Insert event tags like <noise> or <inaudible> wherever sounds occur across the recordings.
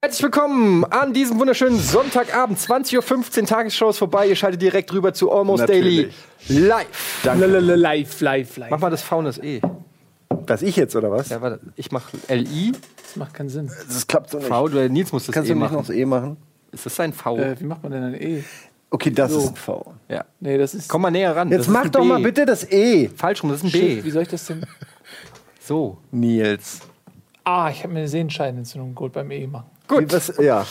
Herzlich willkommen an diesem wunderschönen Sonntagabend. 20.15 Uhr, Tagesshow ist vorbei. Ihr schaltet direkt rüber zu Almost Natürlich. Daily live. Lalalala, Live, live, live. Mach mal das V und das E. Das ich jetzt, oder was? Ja, warte, ich mach LI, Das macht keinen Sinn. Das klappt so nicht. V, du, Nils muss das Kannst E du nicht machen. noch das E machen? Ist das ein V? Äh, wie macht man denn ein E? Okay, das So. ist ein V. ja. Nee, das ist. Komm mal näher ran. Jetzt das mach doch B. mal bitte das E. Falsch rum, das ist ein Shit, wie B. soll ich das denn? <laughs> So. Nils. Ah, ich habe mir eine Sehenscheidenentzündung geholt beim E machen. Wie, was, ja,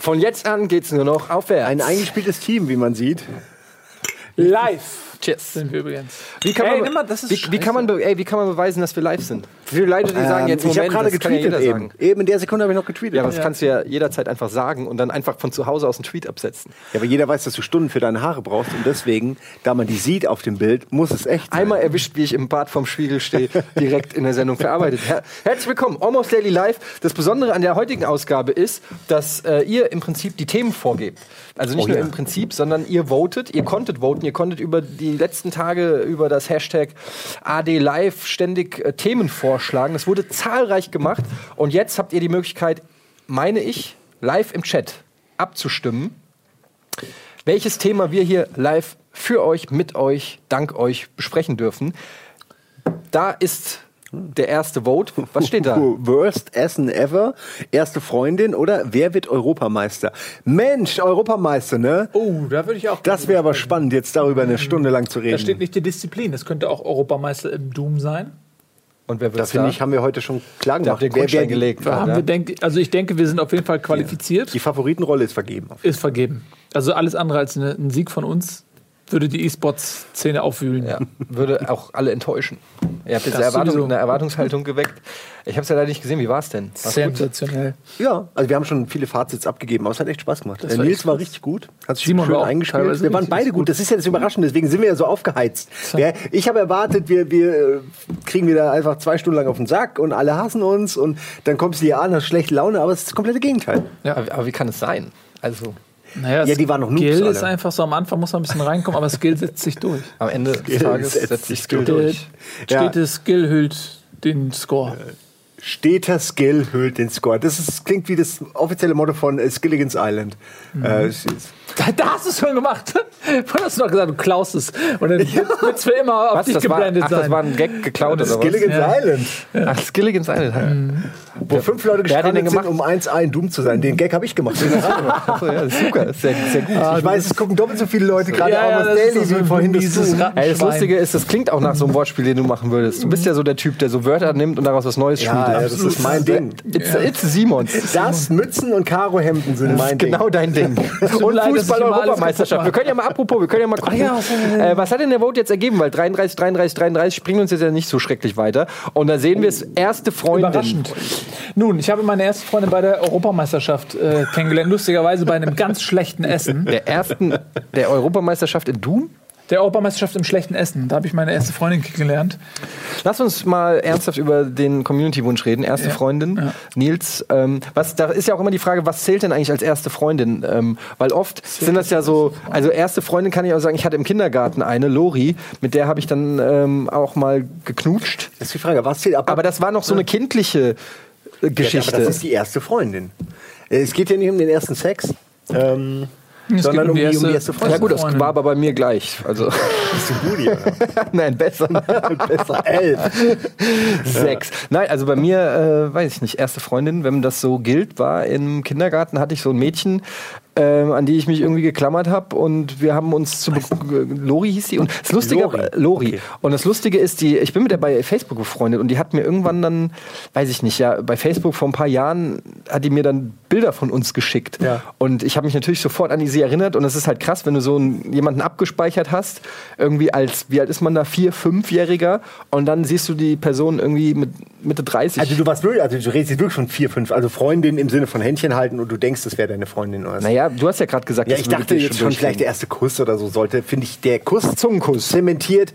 Von jetzt an geht's nur noch aufwärts. ein eingespieltes Team, wie man sieht. Live Cheers. sind wir übrigens. Wie kann, Ey, man, das ist wie, wie, kann man, ey, wie kann man beweisen, dass wir live sind? Viele Leute, die sagen jetzt, Ähm, ich habe Moment, gerade ja getweetet jeder eben. sagen. Eben in der Sekunde habe ich noch getweetet. Ja, aber das Ja. kannst du ja jederzeit einfach sagen und dann einfach von zu Hause aus einen Tweet absetzen. Ja, aber jeder weiß, dass du Stunden für deine Haare brauchst und deswegen, da man die sieht auf dem Bild, muss es echt sein. Einmal erwischt, wie ich im Bad vom Spiegel stehe, direkt in der Sendung verarbeitet. Her Herzlich willkommen, Almost Daily Live. Das Besondere an der heutigen Ausgabe ist, dass äh, ihr im Prinzip die Themen vorgebt. Also nicht Oh nur ja. im Prinzip, sondern ihr votet, ihr konntet voten, ihr konntet über die letzten Tage über das Hashtag AD Live ständig äh, Themen vorschlagen. Das wurde zahlreich gemacht und jetzt habt ihr die Möglichkeit, meine ich, live im Chat abzustimmen welches Thema wir hier live für euch, mit euch, dank euch besprechen dürfen. Da ist der erste Vote. Was steht da? <laughs> Worst Essen ever, erste Freundin oder wer wird Europameister? Mensch, Europameister, ne? Oh, da würde ich auch. Das wäre aber spannend, jetzt darüber eine Stunde lang zu Da steht reden. nicht die Disziplin. Das könnte auch Europameister im Doom sein. Und wer wird Das finde ich, haben wir heute schon klar gemacht. den Wer- wer- gelegt. Da haben wir denk, also ich denke, wir sind auf jeden Fall qualifiziert. Die Favoritenrolle ist vergeben. Ist vergeben. Also alles andere als eine, ein Sieg von uns würde die E-Sports-Szene aufwühlen. Ja, würde auch alle enttäuschen. Ihr habt jetzt eine, Erwartung, eine Erwartungshaltung geweckt. Ich habe es ja leider nicht gesehen. Wie war es denn? War's gut? Sensationell. Ja, also wir haben schon viele Fazits abgegeben, aber es hat echt Spaß gemacht. Das Äh, war Nils war gut. richtig gut, hat sich Simon schön war teilweise Wir waren beide gut. gut. das ist ja das Überraschende, deswegen sind wir ja so aufgeheizt. Ja, ich habe erwartet, wir, wir äh, kriegen wieder einfach zwei Stunden lang auf den Sack und alle hassen uns und dann kommst du hier an, hast schlechte Laune, aber es ist das komplette Gegenteil. Aber, aber wie kann es sein? Also Naja, Ja, die waren noch Noobs Skill alle. ist einfach so, am Anfang muss man ein bisschen reinkommen, aber Skill setzt sich durch. am Ende des Tages setzt sich Skill durch. durch. Ja. Stete Skill hüllt den Score. Steter Skill hüllt den Score. Das ist, klingt wie das offizielle Motto von äh, Skilligan's Island. Äh, es ist- Da, da hast du es schon gemacht. <laughs> Vorhin hast du noch gesagt, du klaust es. Und dann wird es für immer auf Was? dich Das war, geblendet ach, das sein. war ein Gag geklaut oder was? Skilligan's Ja. Island. Ach, Skilligans Island. Wo fünf Leute gestrandet sind, gemacht? um 1A in Doom zu sein. Den Gag habe ich gemacht. Achso, ja, das ist super. Das ist sehr, sehr gut. ich weiß, es gucken doppelt so viele Leute gerade Ja, ja, das ist Daily so wie vorhin das. Ratten- Ey, das. Lustige ist, das klingt auch nach so einem Wortspiel, den du machen würdest. Du bist ja so der Typ, der so Wörter nimmt und daraus was Neues Ja, schmiedet. ja, das ist mein Ding. It's, it's Simons. Das, Mützen und Karohemden sind mein Ding. Genau dein Ding. <laughs> Und alles Fußball-Europameisterschaft. Wir können ja mal, apropos, wir können ja mal gucken. äh, was hat denn der Vote jetzt ergeben? Weil 33, 33, 33 springen uns jetzt ja nicht so schrecklich weiter. Und da sehen wir es, erste Freundin. Überraschend. Nun, ich habe meine erste Freundin bei der Europameisterschaft äh, kennengelernt. Lustigerweise bei einem ganz schlechten Essen. Der ersten, der Europameisterschaft in Doom? Der Europameisterschaft im schlechten Essen. Da habe ich meine erste Freundin kennengelernt. Lass uns mal ernsthaft über den Community-Wunsch reden. Erste Ja. Freundin, Ja. Nils. Ähm, was, da ist ja auch immer die Frage, was zählt denn eigentlich als erste Freundin? Ähm, weil oft sind das ja so, also erste Freundin kann ich auch sagen, ich hatte im Kindergarten eine, Lori, mit der habe ich dann ähm, auch mal geknutscht. Das ist die Frage, was zählt ab? Aber das war noch so eine kindliche äh, Ja, Geschichte. aber das ist die erste Freundin. Äh, Es geht ja nicht um den ersten Sex, ähm, Es sondern um die, um die erste ja Freundin. gut, das war aber bei mir gleich. Also Bist du Budi, oder? <laughs> nein, besser. <laughs> Besser elf. Sechs. Nein, also bei mir, äh, weiß ich nicht, erste Freundin, wenn das so gilt, war im Kindergarten, hatte ich so ein Mädchen, ähm, an die ich mich irgendwie geklammert habe und wir haben uns zu Lori hieß die und das Lustige Lori. Lori, Lori. Okay. und das Lustige ist die ich bin mit der bei Facebook befreundet und die hat mir irgendwann dann weiß ich nicht ja bei Facebook vor ein paar Jahren hat die mir dann Bilder von uns geschickt Ja. und ich habe mich natürlich sofort an die sie erinnert und es ist halt krass wenn du so einen, jemanden abgespeichert hast irgendwie als wie alt ist man da vier fünfjähriger und dann siehst du die Person irgendwie mit Mitte 30 Also du warst wirklich, also du redest wirklich von vier, fünf, also Freundin im Sinne von Händchen halten und du denkst, das wäre deine Freundin oder was? naja du hast ja gerade gesagt Ja, ich dachte jetzt schon vielleicht der erste Kuss oder so sollte, finde ich, der Kuss Zungenkuss. zementiert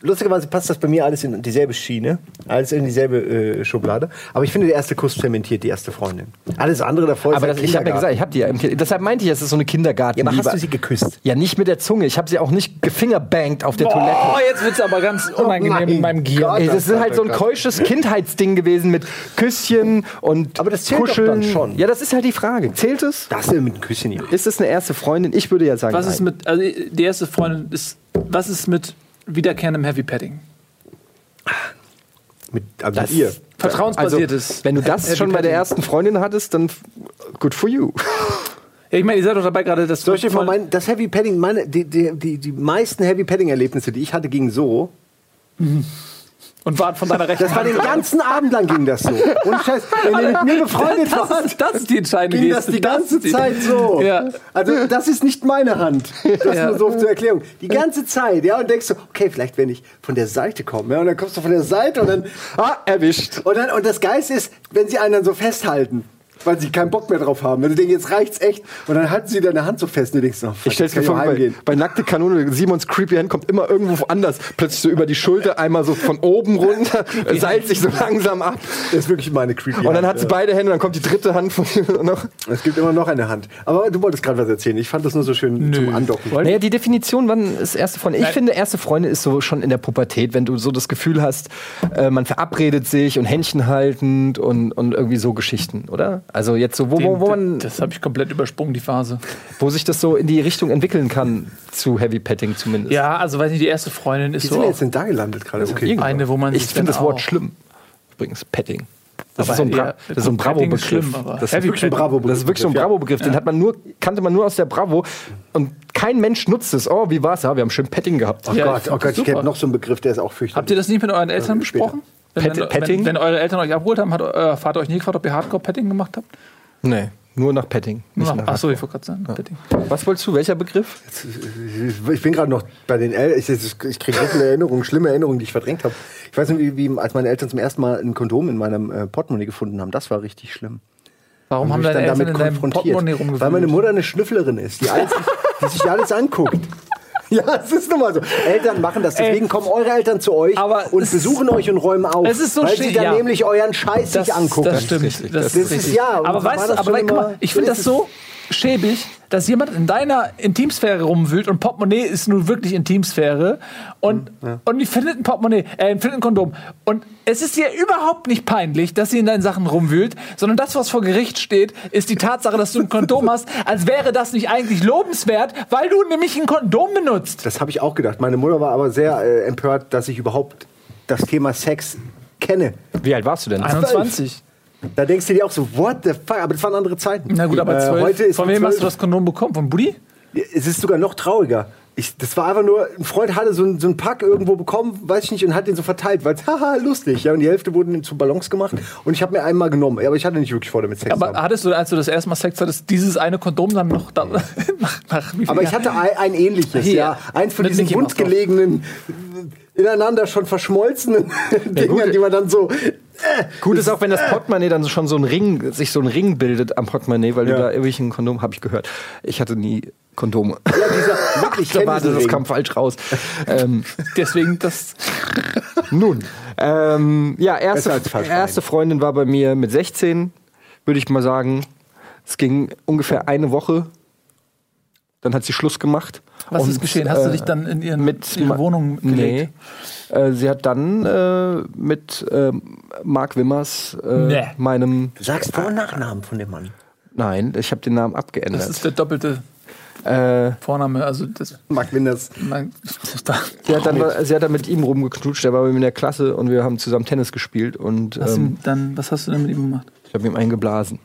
lustigerweise passt das bei mir alles in dieselbe Schiene, alles in dieselbe äh, Schublade. Aber ich finde, der erste Kuss zementiert die erste Freundin. Alles andere davor Aber ist das, ich habe ja gesagt, ich habe die ja im Kind. Deshalb meinte ich, es ist so eine Kindergarten. ja, aber hast du sie geküsst? ja, nicht mit der Zunge. Ich habe sie auch nicht gefingerbankt auf der Toilette. Oh, jetzt wird's aber ganz unangenehm nein. in meinem Gier. Gott. Ey, das ist halt so ein keusches Kindheitsding gewesen mit Küsschen und Aber das zählt doch Kuscheln. dann schon. Ja, das ist halt die Frage. Zählt es? Das ist mit einem Küsschen hier. Ist es eine erste Freundin? Ich würde ja sagen, Was ist nein. mit, also die erste Freundin ist, was ist mit wiederkehrendem Heavy Padding? Mit, also Das- mit ihr. Vertrauensbasiertes. Also, wenn du das Heavy schon bei der ersten Freundin hattest, dann good for you. Ja, ich meine, ihr seid doch dabei gerade, das Soll ich mal mein, das Heavy Padding, meine, die, die, die, die meisten Heavy Padding Erlebnisse, die ich hatte, gingen so. Und wart von deiner rechten Das war den ganzen Abend lang ging das so. Und Scheiß, wenn ihr mit mir <laughs> befreundet das, wart, ist, das ist die entscheidende ging das die ganze die- Zeit so. Ja. Also das ist nicht meine Hand. Das Ja. nur so zur Erklärung. Die ganze Zeit, ja, und denkst du, okay, vielleicht wenn ich von der Seite komme, ja, und dann kommst du von der Seite und dann, Ah, erwischt. und dann, und das Geist ist, wenn sie einen dann so festhalten. Weil sie keinen Bock mehr drauf haben. Wenn du denkst, jetzt reicht's echt. Und dann halten sie deine Hand so fest und du denkst, oh, fuck, Ich stell's mir vor, bei, bei nackte Kanone, Simons creepy Hand kommt immer irgendwo anders. Plötzlich so über die Schulter, einmal so von oben runter, <laughs> seilt sich so langsam ab. Das ist wirklich meine creepy Und dann Hand, hat sie ja. beide Hände, dann kommt die dritte Hand von <laughs> noch. Es gibt immer noch eine Hand. Aber du wolltest gerade was erzählen. Ich fand das nur so schön zum Andocken. Naja, die Definition, wann ist erste Freundin? Ich finde, erste Freundin ist so schon in der Pubertät, wenn du so das Gefühl hast, äh, man verabredet sich und Händchen haltend und, und irgendwie so Geschichten, oder? Also jetzt so, wo, wo, wo, man, das habe ich komplett übersprungen, die Phase. wo sich das so in die Richtung entwickeln kann, zu Heavy Petting zumindest. Ja, also weiß nicht, die erste Freundin ist Wie so sind wir jetzt denn da gelandet gerade? Okay. Eine, wo man Ich finde das Wort auch- schlimm. Übrigens, Petting. Das Aber ist so ein, Bra ja, das ist so ein Bravo-Begriff. Das ist wirklich ein. Bravo-Begriff. Das ist wirklich so ein. Bravo-Begriff. Den hat man nur, kannte man nur aus der Bravo. Und kein Mensch nutzt es. Oh, wie war's? Ja, wir haben schön Petting gehabt. Oh Ja, Gott, oh Gott, das ich kenne noch so einen Begriff, der ist auch fürchterlich. Habt ihr das nicht mit euren Eltern später. besprochen? Wenn, Pet- wenn, Petting? wenn, wenn eure Eltern euch abgeholt haben, hat euer Vater euch nie gefragt, ob ihr Hardcore-Petting gemacht habt? Nee, nur nach Petting. Nicht nach Achso, ich wollte gerade sagen, Petting. Was wolltest du? Welcher Begriff? Ich bin gerade noch bei den Eltern. Ich, ich kriege so viele Erinnerungen, schlimme Erinnerungen, die ich verdrängt habe. Ich weiß nicht, wie, wie als meine Eltern zum ersten Mal ein Kondom in meinem äh, Portemonnaie gefunden haben. Das war richtig schlimm. Warum haben mich deine Eltern in deinem Portemonnaie rumgewühlt? Weil meine Mutter eine Schnüfflerin ist, die, alles, die sich alles anguckt. <laughs> Ja, es ist nun mal so. Eltern machen das, deswegen Ey. kommen eure Eltern zu euch Aber und es besuchen euch und räumen auf. Es ist so weil sie dann ja. nämlich euren Scheiß das, sich angucken. Das stimmt. Das, Das ist richtig. ja, aber weißt du, aber guck mal, ich finde das so schäbig, dass jemand in deiner Intimsphäre rumwühlt und Portemonnaie ist nun wirklich Intimsphäre und, und die findet ein Portemonnaie, äh, findet ein Kondom. Und es ist ihr überhaupt nicht peinlich, dass sie in deinen Sachen rumwühlt, sondern das, was vor Gericht steht, ist die Tatsache, dass du ein Kondom <laughs> hast, als wäre das nicht eigentlich lobenswert, weil du nämlich ein Kondom benutzt. Das habe ich auch gedacht. Meine Mutter war aber sehr äh, empört, dass ich überhaupt das Thema Sex kenne. Wie alt warst du denn? 21. Da denkst du dir auch so, what the fuck? Aber das waren andere Zeiten. Na gut, aber Äh, 12. heute ist Von wem hast 12. du das Kondom bekommen? Von Buddy? Es ist sogar noch trauriger. Ich, das war einfach nur, ein Freund hatte so einen so einen Pack irgendwo bekommen, weiß ich nicht, und hat den so verteilt, weil <laughs> haha, lustig. Ja, und die Hälfte wurden zu Ballons gemacht und ich habe mir einmal genommen. Aber ich hatte nicht wirklich vor, damit Sex zu Aber haben. hattest du, als du das erste Mal Sex hattest, dieses eine Kondom dann noch da, <laughs> nach, nach wie viel Aber ich hatte ein, ein ähnliches, Hier, ja. Eins von diesen wundgelegenen, ineinander schon verschmolzenen <laughs> Dingern, die man dann so. Gut ist auch, wenn das Portemonnaie dann schon so ein Ring, sich so ein Ring bildet am Portemonnaie, weil Ja. du da ein Kondom, habe ich gehört. Ich hatte nie Kondome. Ja, dieser <laughs> wirklich Da war das, kam falsch raus. ähm, Deswegen das. <laughs> nun, ähm, ja, erste, erste Freundin war bei mir mit 16, würde ich mal sagen. Es ging ungefähr eine Woche. Dann hat sie Schluss gemacht. Was Und, ist geschehen? Hast du äh, dich dann in ihren, mit ihre Ma- Wohnung gelegt? Nee. Äh, sie hat dann äh, mit äh, Mark Wimmers, äh, Nee. meinem. Du sagst Vor- und Nachnamen von dem Mann. Nein, ich habe den Namen abgeändert. Das ist der doppelte äh, Vorname. Also das. Mark Winders. Sie, hat dann, sie hat dann mit ihm rumgeknutscht, der war bei mir in der Klasse und wir haben zusammen Tennis gespielt und hast du, ähm, dann, was hast du denn mit ihm gemacht? ich habe ihm einen geblasen.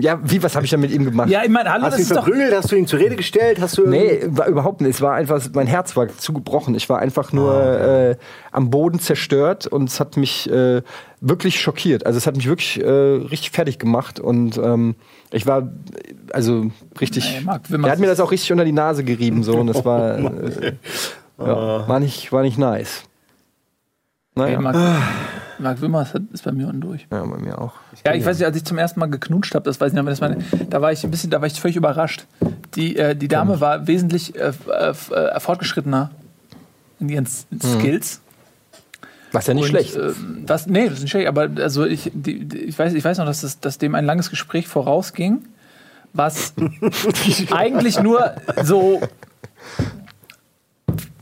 Ja, wie, was habe ich dann mit ihm gemacht? Ja, ich meine, hallo, Hast das du ihn ist doch. verprügelt? Hast du ihn zur Rede gestellt? Hast du Nee, war überhaupt nicht. Es war einfach, mein Herz war zu gebrochen. Ich war einfach nur äh, am Boden zerstört und es hat mich äh, wirklich schockiert. Also es hat mich wirklich äh, richtig fertig gemacht und ähm, ich war also richtig. Wimmers er hat mir das auch richtig unter die Nase gerieben so und das war äh, ja, war nicht war nicht nice. Hey, Naja, Marc, Marc Wimmers hat- ist bei mir unten durch. ja, bei mir auch. Ja, ich weiß nicht, als ich zum ersten Mal geknutscht habe, das weiß ich nicht, aber das meine, da war ich ein bisschen, da war ich völlig überrascht. Die, äh, die Dame war wesentlich äh, äh, äh, fortgeschrittener in ihren S- Skills. Was ja nicht Und, schlecht. Äh, was, nee, das ist nicht schlecht, aber also ich, die, die, ich, weiß, ich weiß noch, dass, das, dass dem ein langes Gespräch vorausging, was <laughs> eigentlich nur so.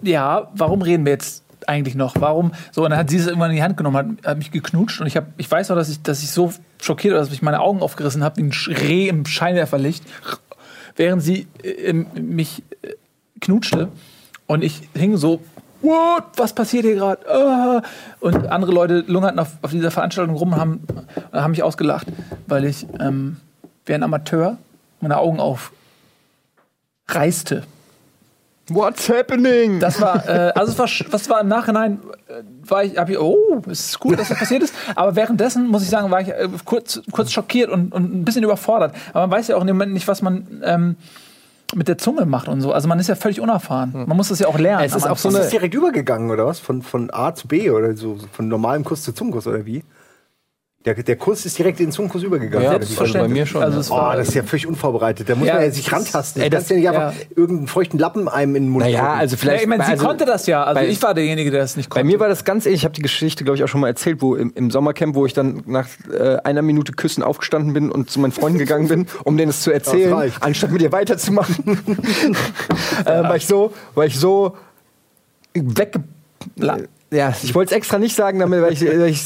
Ja, warum reden wir jetzt eigentlich noch? Warum? So, und dann hat sie es irgendwann in die Hand genommen, hat, hat mich geknutscht und ich, hab, ich weiß noch, dass ich, dass ich so schockiert war, dass ich meine Augen aufgerissen habe, wie ein Reh im Scheinwerferlicht, während sie äh, mich äh, knutschte. Und ich hing so, what, was passiert hier gerade? Ah. Und andere Leute lungerten auf, auf dieser Veranstaltung rum und haben, haben mich ausgelacht, weil ich ähm, wie ein Amateur meine Augen aufreißte. What's happening? Das war, äh, also es war, was war im Nachhinein, äh, war ich, hab ich, oh, es ist gut, dass das passiert ist. Aber währenddessen, muss ich sagen, war ich äh, kurz, kurz schockiert und, und ein bisschen überfordert. Aber man weiß ja auch in dem Moment nicht, was man ähm, mit der Zunge macht und so. Also man ist ja völlig unerfahren. Man muss das ja auch lernen. Es ist auch so Anfang. Ist das direkt übergegangen, oder was? Von, von A zu B oder so? Von normalem Kuss zu Zungenkuss, oder wie? Der, der Kuss ist direkt in den Zungenkuss übergegangen. Ja, wie? also bei mir schon, Also ja. es Oh, war, das ist ja völlig unvorbereitet. Da muss Ja, man ja sich ist- rantasten. ey, Du kannst das- ja nicht einfach ja. irgendeinen feuchten Lappen einem in den Mund Naja, drücken. also ja, vielleicht. ich meine, sie also, konnte das ja. Also bei- ich war derjenige, der das nicht konnte. Bei mir war das ganz ähnlich. Ich habe die Geschichte, glaube ich, auch schon mal erzählt, wo im, im Sommercamp, wo ich dann nach äh, einer Minute Küssen aufgestanden bin und zu meinen Freunden gegangen bin, um denen es zu erzählen, anstatt mit ihr weiterzumachen. <laughs> <laughs> äh, weil ich so, weil ich so wegge ja, ich wollte es extra nicht sagen, damit, weil ich, <laughs> ich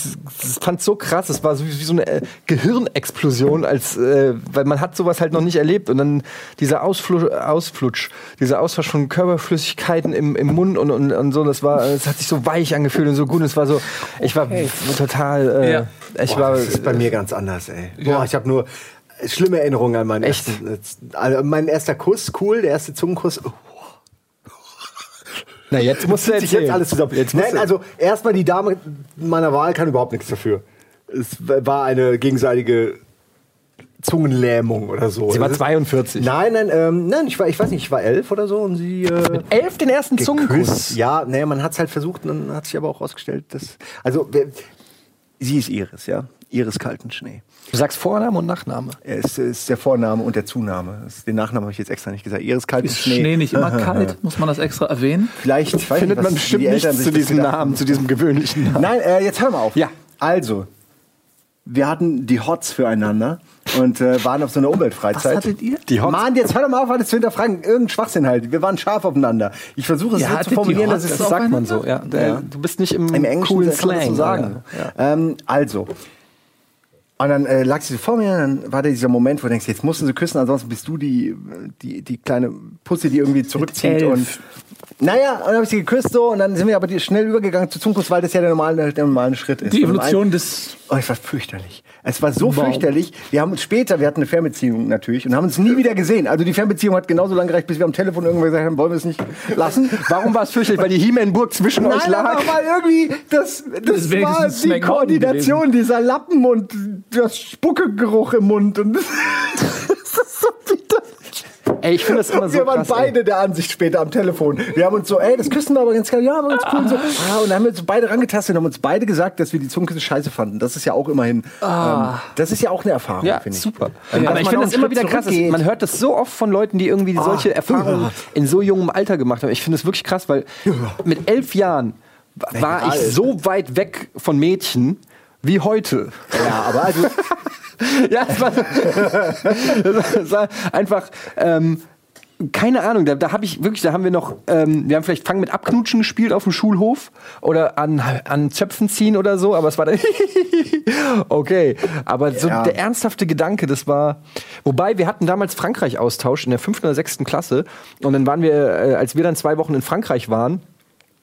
fand so krass. Es war so wie, so eine äh, Gehirnexplosion, als äh, weil man hat sowas halt noch nicht erlebt und dann dieser Ausflutsch, Ausflutsch dieser Austausch von Körperflüssigkeiten im, im Mund und, und, und so. Das war, es hat sich so weich angefühlt und so gut. Es war so, ich war total, äh, Ja. ich Boah, war. das ist bei mir ganz anders, ey. Ja. Boah, ich habe nur schlimme Erinnerungen an meinen Echt? ersten. Also mein erster Kuss, cool, der erste Zungenkuss. Oh, Na jetzt zieht sich jetzt alles zusammen. Jetzt Nein, also erstmal die Dame meiner Wahl kann überhaupt nichts dafür. Es war eine gegenseitige Zungenlähmung oder so. Sie war Das ist- 42. Nein, nein, ähm, nein, ich war, ich weiß nicht, ich war elf oder so und sie äh, Elf den ersten Zungenkuss. Ja, naja, man hat es halt versucht und dann hat sich aber auch rausgestellt, dass also wer, sie ist Iris, ja, Iris Kaltenschnee. Du sagst Vorname und Nachname. Er ist, der Vorname und der Zunahme. Das, den Nachnamen habe ich jetzt extra nicht gesagt. Iris ist Kaltenschnee. Schnee nicht immer kalt? <laughs> Muss man das extra erwähnen? Vielleicht Findet man bestimmt die nichts zu diesem gedacht Namen, zu diesem gewöhnlichen Namen. Nein, äh, jetzt hör mal auf. Ja. Also, wir hatten die Hots füreinander und äh, waren auf so einer Umweltfreizeit. Was hattet ihr? Die Hots? Mann, jetzt hör doch mal auf, alles zu hinterfragen. Irgendein Schwachsinn halt. Wir waren scharf aufeinander. Ich versuche es Ihr so zu formulieren, dass es Das sagt man so, ja. Der, Ja. Du bist nicht im, im Englischen coolen kann man das Slang. so sagen. Ja. Ähm, also. Und dann äh, lag sie so vor mir, und dann war da dieser Moment, wo du denkst, jetzt musst du sie küssen, ansonsten bist du die, die, die kleine Pussy, die irgendwie <laughs> zurückzieht. Und naja, und dann habe ich sie geküsst so und dann sind wir aber schnell übergegangen zu Zungenkuss, weil das ja der normale, der normale Schritt ist. Die Evolution des. Oh, es war fürchterlich. Es war so Wow. fürchterlich. Wir haben uns später, wir hatten eine Fernbeziehung natürlich und haben uns nie wieder gesehen. Also die Fernbeziehung hat genauso lange gereicht, bis wir am Telefon irgendwann gesagt haben, wollen wir es nicht lassen. Warum war es fürchterlich? Weil die He-Man-Burg zwischen euch Nein, lag. aber irgendwie das, das, ist war die Koordination dieser Lappen und das Spuckegeruch im Mund. Und <laughs> das ist so widerlich. Ey, ich finde das immer <laughs> so wir waren krass. ey. beide der Ansicht später am Telefon. Wir haben uns so, ey, das küssen wir aber ganz geil. Ja, aber ganz cool. Und, so. ah, und dann haben wir uns beide rangetastet und haben uns beide gesagt, dass wir die Zungenküsse scheiße fanden. Das ist ja auch immerhin, ähm, das ist ja auch eine Erfahrung, Ja, finde ich. super. Ähm, aber ich finde das immer wieder krass. zurückgeht. Man hört das so oft von Leuten, die irgendwie solche Erfahrungen in so jungem Alter gemacht haben. Ich finde das wirklich krass, weil mit elf Jahren war ich so weit weg von Mädchen wie heute. Ja, aber also, <laughs> <laughs> ja, es war, <laughs> es war einfach. Ähm, keine Ahnung, da, da habe ich wirklich, da haben wir noch, ähm, wir haben vielleicht Fang mit Abknutschen gespielt auf dem Schulhof oder an, an Zöpfen ziehen oder so, aber es war dann <laughs> okay. Aber so Ja. der ernsthafte Gedanke, das war, wobei wir hatten damals Frankreich-Austausch in der fünften oder sechsten Klasse und dann waren wir, äh, als wir dann zwei Wochen in Frankreich waren,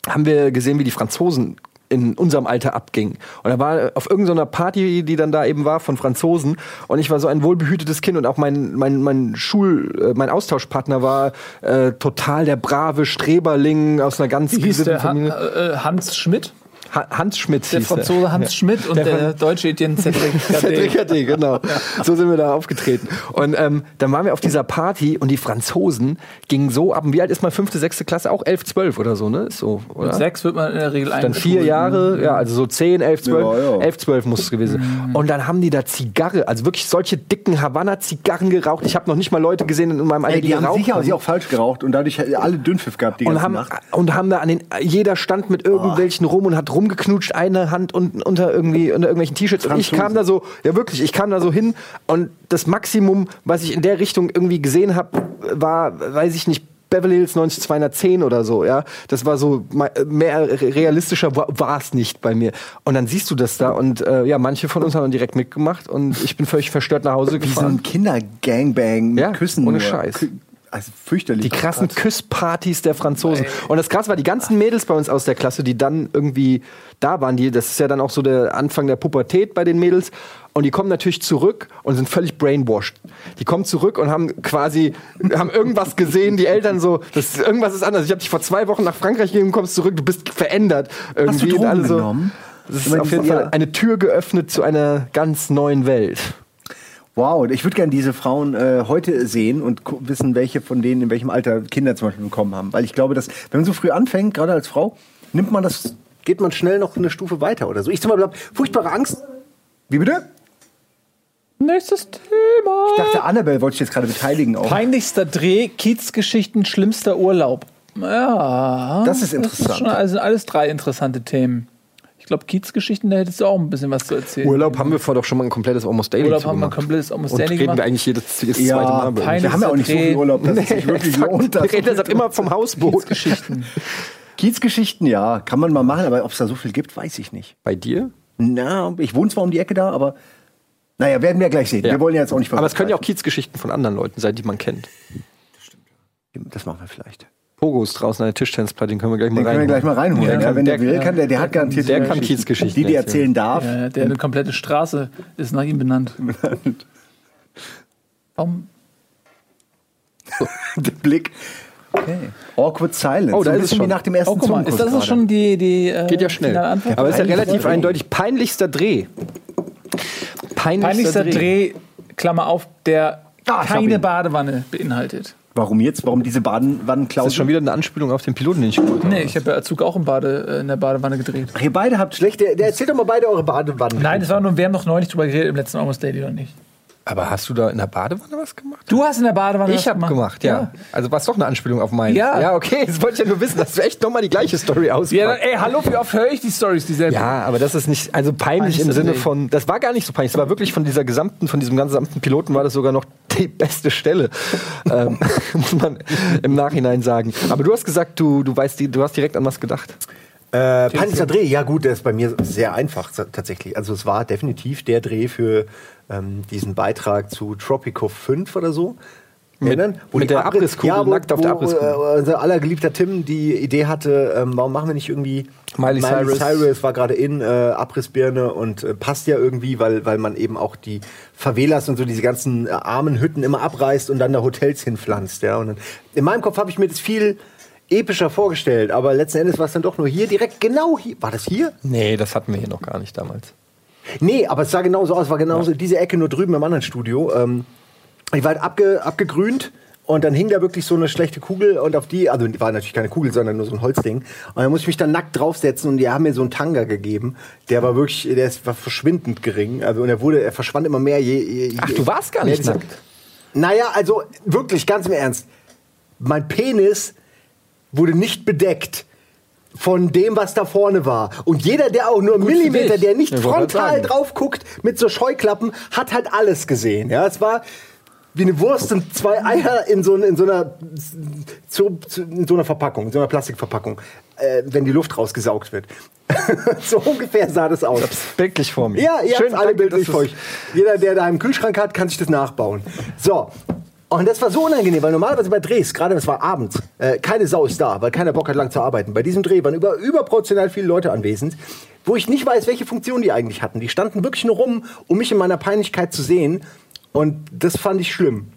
haben wir gesehen, wie die Franzosen in unserem Alter abgingen. Und da war auf irgendeiner Party, die dann da eben war von Franzosen, und ich war so ein wohlbehütetes Kind und auch mein mein mein Schul äh, mein Austauschpartner war äh, total der brave Streberling aus einer ganz Wie hieß der? gesitteten Han, äh, Hans Schmidt? Ha Hans Schmidt Der er. Franzose Hans Schmidt und der, deutsche Etienne Cedric <laughs> Cedric Cadet. Cadet, genau. <laughs> So sind wir da aufgetreten. Und ähm, dann waren wir auf dieser Party und die Franzosen gingen so ab. Und Wie alt ist man? Fünfte, sechste Klasse? Auch elf, zwölf oder so, ne? Ist so, oder? Sechs wird man in der Regel Dann vier Jahre, ja, also so zehn, elf, zwölf, Ja, ja. elf, zwölf muss es gewesen sein. Und dann haben die da Zigarre, also wirklich solche dicken Havanna-Zigarren geraucht. Ich habe noch nicht mal Leute gesehen in meinem Alter, Ey, die haben sicher auch falsch geraucht und dadurch alle Dünnpfiff gehabt die und ganze haben, Nacht. und haben da an den, jeder stand mit irgendwelchen rum und hat rumgeknutscht, eine Hand unten unter irgendwie, unter irgendwelchen T-Shirts. Und ich kam da so, ja wirklich, ich kam da so hin und das Maximum, was ich in der Richtung irgendwie gesehen habe, war, weiß ich nicht, Beverly Hills 90210 oder so, ja. Das war so, me- mehr realistischer war es nicht bei mir. Und dann siehst du das da und äh, ja, manche von uns haben dann direkt mitgemacht und ich bin völlig verstört nach Hause Wie so gefahren. ein Kindergangbang mit Ja, Küssen. ohne nur. Scheiß. Kü- Also fürchterlich. Die krassen Küsspartys der Franzosen. Und das krass war, die ganzen Mädels bei uns aus der Klasse, die dann irgendwie da waren, die, das ist ja dann auch so der Anfang der Pubertät bei den Mädels. Und die kommen natürlich zurück und sind völlig brainwashed. Die kommen zurück und haben quasi, haben irgendwas gesehen, die Eltern so, das, irgendwas ist anders. Ich habe dich vor zwei Wochen nach Frankreich gegeben, kommst zurück, du bist verändert. Irgendwie. Hast du Drogen so, genommen? Das ist meine, auf jeden Fall ja. eine Tür geöffnet zu einer ganz neuen Welt. Wow, ich würde gerne diese Frauen äh, heute sehen und wissen, welche von denen in welchem Alter Kinder zum Beispiel bekommen haben. Weil ich glaube, dass, wenn man so früh anfängt, gerade als Frau, nimmt man das, geht man schnell noch eine Stufe weiter oder so. Ich zum Beispiel habe furchtbare Angst. Wie bitte? Nächstes Thema. Ich dachte, Annabelle wollte ich jetzt gerade beteiligen auch. Peinlichster Dreh, Kiezgeschichten, schlimmster Urlaub. Ja. Das ist interessant. Das also alles drei interessante Themen. Ich glaube, Kiezgeschichten, da hättest du auch ein bisschen was zu erzählen. Urlaub haben wir vor doch schon mal ein komplettes Almost Daily Urlaub haben wir ein gemacht. komplettes Almost Und Daily reden gemacht. wir eigentlich jedes, jedes Ja, zweite Mal. über. wir haben ja auch nicht so viel. Urlaub, dass es sich wirklich lohnt. Wir reden deshalb immer vom <laughs> Hausboot. Kiezgeschichten. Kiezgeschichten, ja, kann man mal machen, aber ob es da so viel gibt, weiß ich nicht. Bei dir? Na, ich wohne zwar um die Ecke da, aber naja, werden wir ja gleich sehen. Wir wollen ja jetzt auch nicht Aber es können ja auch. Kiezgeschichten von anderen Leuten sein, die man kennt. Das machen wir vielleicht. Pogo ist draußen an der Tischtennisplatte, den können wir gleich mal Den können wir gleich mal reinholen. Ja, Ja, wenn der, der- will, kann der, der hat garantiert der kann Geschichten. Kiezgeschichten Die, die erzählen. erzählen darf. Ja, der eine komplette Straße ist nach ihm benannt. <laughs> Warum? der Blick. Okay. Awkward Silence. Oh, da So ein ist es schon. wie nach dem ersten Oh, guck mal, ist das gerade. schon die, die äh, Geht ja schnell. Aber es ist ja relativ Dreh. eindeutig. Peinlichster Dreh. Peinlichster, Peinlichster Dreh, Klammer auf, der Ah, keine. Badewanne beinhaltet. Warum jetzt? Warum diese Das Badenwannenklausel? ist schon wieder eine Anspielung auf den Piloten, den ich gemacht habe. Nee, ich habe ja Zug auch im Bade, äh, in der Badewanne gedreht. Ach, ihr beide habt schlecht. Der, der erzählt doch mal beide eure Badewannen. Nein, das war nur, wir haben noch neulich drüber geredet im letzten Almost Daily oder nicht. Aber hast du da in der Badewanne was gemacht? Du hast in der Badewanne Ich was habe gemacht, ja. Also war es doch eine Anspielung auf meinen. Ja. Ja, okay. <laughs> Das wollte ich ja nur wissen, dass du echt nochmal die gleiche Story Ja, dann, auspackt. ey, hallo, wie oft höre ich die Stories dieselben? Ja, aber das ist nicht, also peinlich im Peinlichster Sinne von, das war gar nicht so peinlich, das war wirklich von dieser gesamten, von diesem gesamten Piloten war das sogar noch die beste Stelle, <laughs> ähm, <laughs> muss man im Nachhinein sagen. Aber du hast gesagt, du, du weißt, du hast direkt an was gedacht. Äh, peinlichster Dreh, ja gut, der ist bei mir sehr einfach tatsächlich. Also es war definitiv der Dreh für ähm, diesen Beitrag zu Tropico 5 oder so. Mit- Erinnern? mit die der Abriss- Abrisskugel, nackt auf der Abrisskugel. Äh, unser allergeliebter Tim die Idee hatte, ähm, warum machen wir nicht irgendwie Miley Cyrus. Cyrus war gerade in, äh, Abrissbirne und äh, passt ja irgendwie, weil, weil man eben auch die Favelas und so diese ganzen äh, armen Hütten immer abreißt und dann da Hotels hinpflanzt. Ja? Und dann, in meinem Kopf habe ich mir das viel epischer vorgestellt, aber letzten Endes war es dann doch nur hier, direkt genau hier. War das hier? Nee, das hatten wir hier noch gar nicht damals. Nee, aber es sah genauso aus, es war genauso diese Ecke nur drüben im anderen Studio. Ähm, ich war halt abge, abgegrünt und dann hing da wirklich so eine schlechte Kugel und auf die, also war natürlich keine Kugel, sondern nur so ein Holzding. Und dann musste ich mich dann nackt draufsetzen und die haben mir so einen Tanga gegeben. Der war wirklich, der ist, war verschwindend gering. Also und er wurde, er verschwand immer mehr. Je, je, je Ach, du warst gar nicht nackt. Naja, also wirklich, ganz im Ernst. Mein Penis wurde nicht bedeckt von dem, was da vorne war. Und jeder, der auch nur einen Millimeter, der nicht grad frontal drauf guckt, mit so Scheuklappen, hat halt alles gesehen. Ja, es war wie eine Wurst und zwei Eier in so, in so einer in so einer Verpackung, in so einer Plastikverpackung, äh, wenn die Luft rausgesaugt wird. <laughs> so ungefähr sah das aus. Bildlich vor mir. Ja, ihr Schön, habt alle bildlich du's- euch. Jeder, der da einen Kühlschrank hat, kann sich das nachbauen. So. Und das war so unangenehm, weil normalerweise bei Drehs, gerade das war abends, äh, keine Sau ist da, weil keiner Bock hat, lang zu arbeiten. Bei diesem Dreh waren über, überproportional viele Leute anwesend, wo ich nicht weiß, welche Funktion die eigentlich hatten. Die standen wirklich nur rum, um mich in meiner Peinlichkeit zu sehen. Und das fand ich schlimm.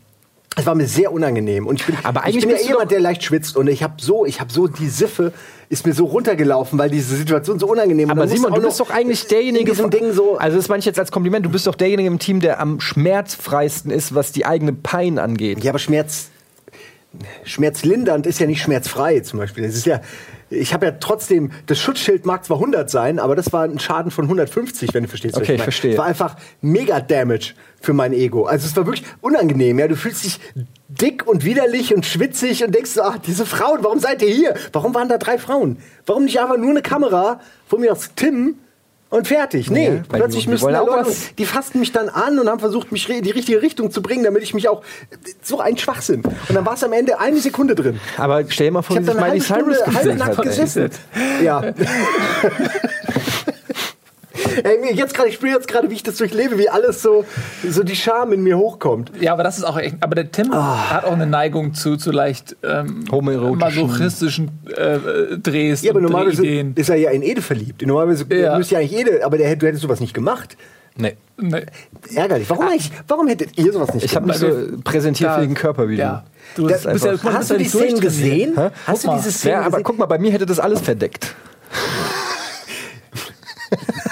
Es war mir sehr unangenehm und ich bin, Aber ich eigentlich bin ja jemand, der leicht schwitzt und ich habe so, ich habe so die Siffe ist mir so runtergelaufen, weil diese Situation so unangenehm Aber Simon, du bist doch eigentlich in derjenige von- Ding so. Also das meine ich jetzt als Kompliment. Du bist doch derjenige im Team, der am schmerzfreisten ist, was die eigene Pein angeht. Ja, aber Schmerz, schmerzlindernd ist ja nicht schmerzfrei zum Beispiel. Das ist ja, ich habe ja trotzdem, das Schutzschild mag zwar 100 sein, aber das war ein Schaden von 150, wenn du verstehst. was Okay, ich ich meine. verstehe. Es war einfach mega Damage für mein Ego. Also es war wirklich unangenehm. Ja, du fühlst dich dick und widerlich und schwitzig und denkst so, ach, diese Frauen, warum seid ihr hier? Warum waren da drei Frauen? Warum nicht einfach nur eine Kamera von mir aus Tim? Und fertig. Nee, Ja, plötzlich die- die müssen auch Leute, die fassten mich dann an und haben versucht, mich in die richtige Richtung zu bringen, damit ich mich auch so ein Schwachsinn. Und dann war es am Ende eine Sekunde drin. Aber stell dir mal vor, Ich habe dann eine halbe Cyrus Stunde hat. ey. gesessen. Ja. <laughs> Ey, jetzt gerade, ich spüre jetzt gerade, wie ich das durchlebe, wie alles so, so die Scham in mir hochkommt. Ja, aber das ist auch echt. Aber der Tim Ah. hat auch eine Neigung zu, zu leicht ähm, Homoerotischen. masochistischen äh, Drehs Ja, aber und normalerweise ist er ja in Ede verliebt. Normalerweise Ja. müsste ja eigentlich Ede, aber der, hätte- du hättest sowas nicht gemacht. Nee. Nee. Ärgerlich. Warum eigentlich? Warum hättet ihr sowas nicht Ich habe nicht gemacht? so präsentierfähigen Körper wie du. Ja. Du Da- bist, ja, Hast du die Szenen gesehen? Hast du Guck diese Szenen Ja, aber gesehen? guck mal, bei mir hätte das alles verdeckt. <laughs>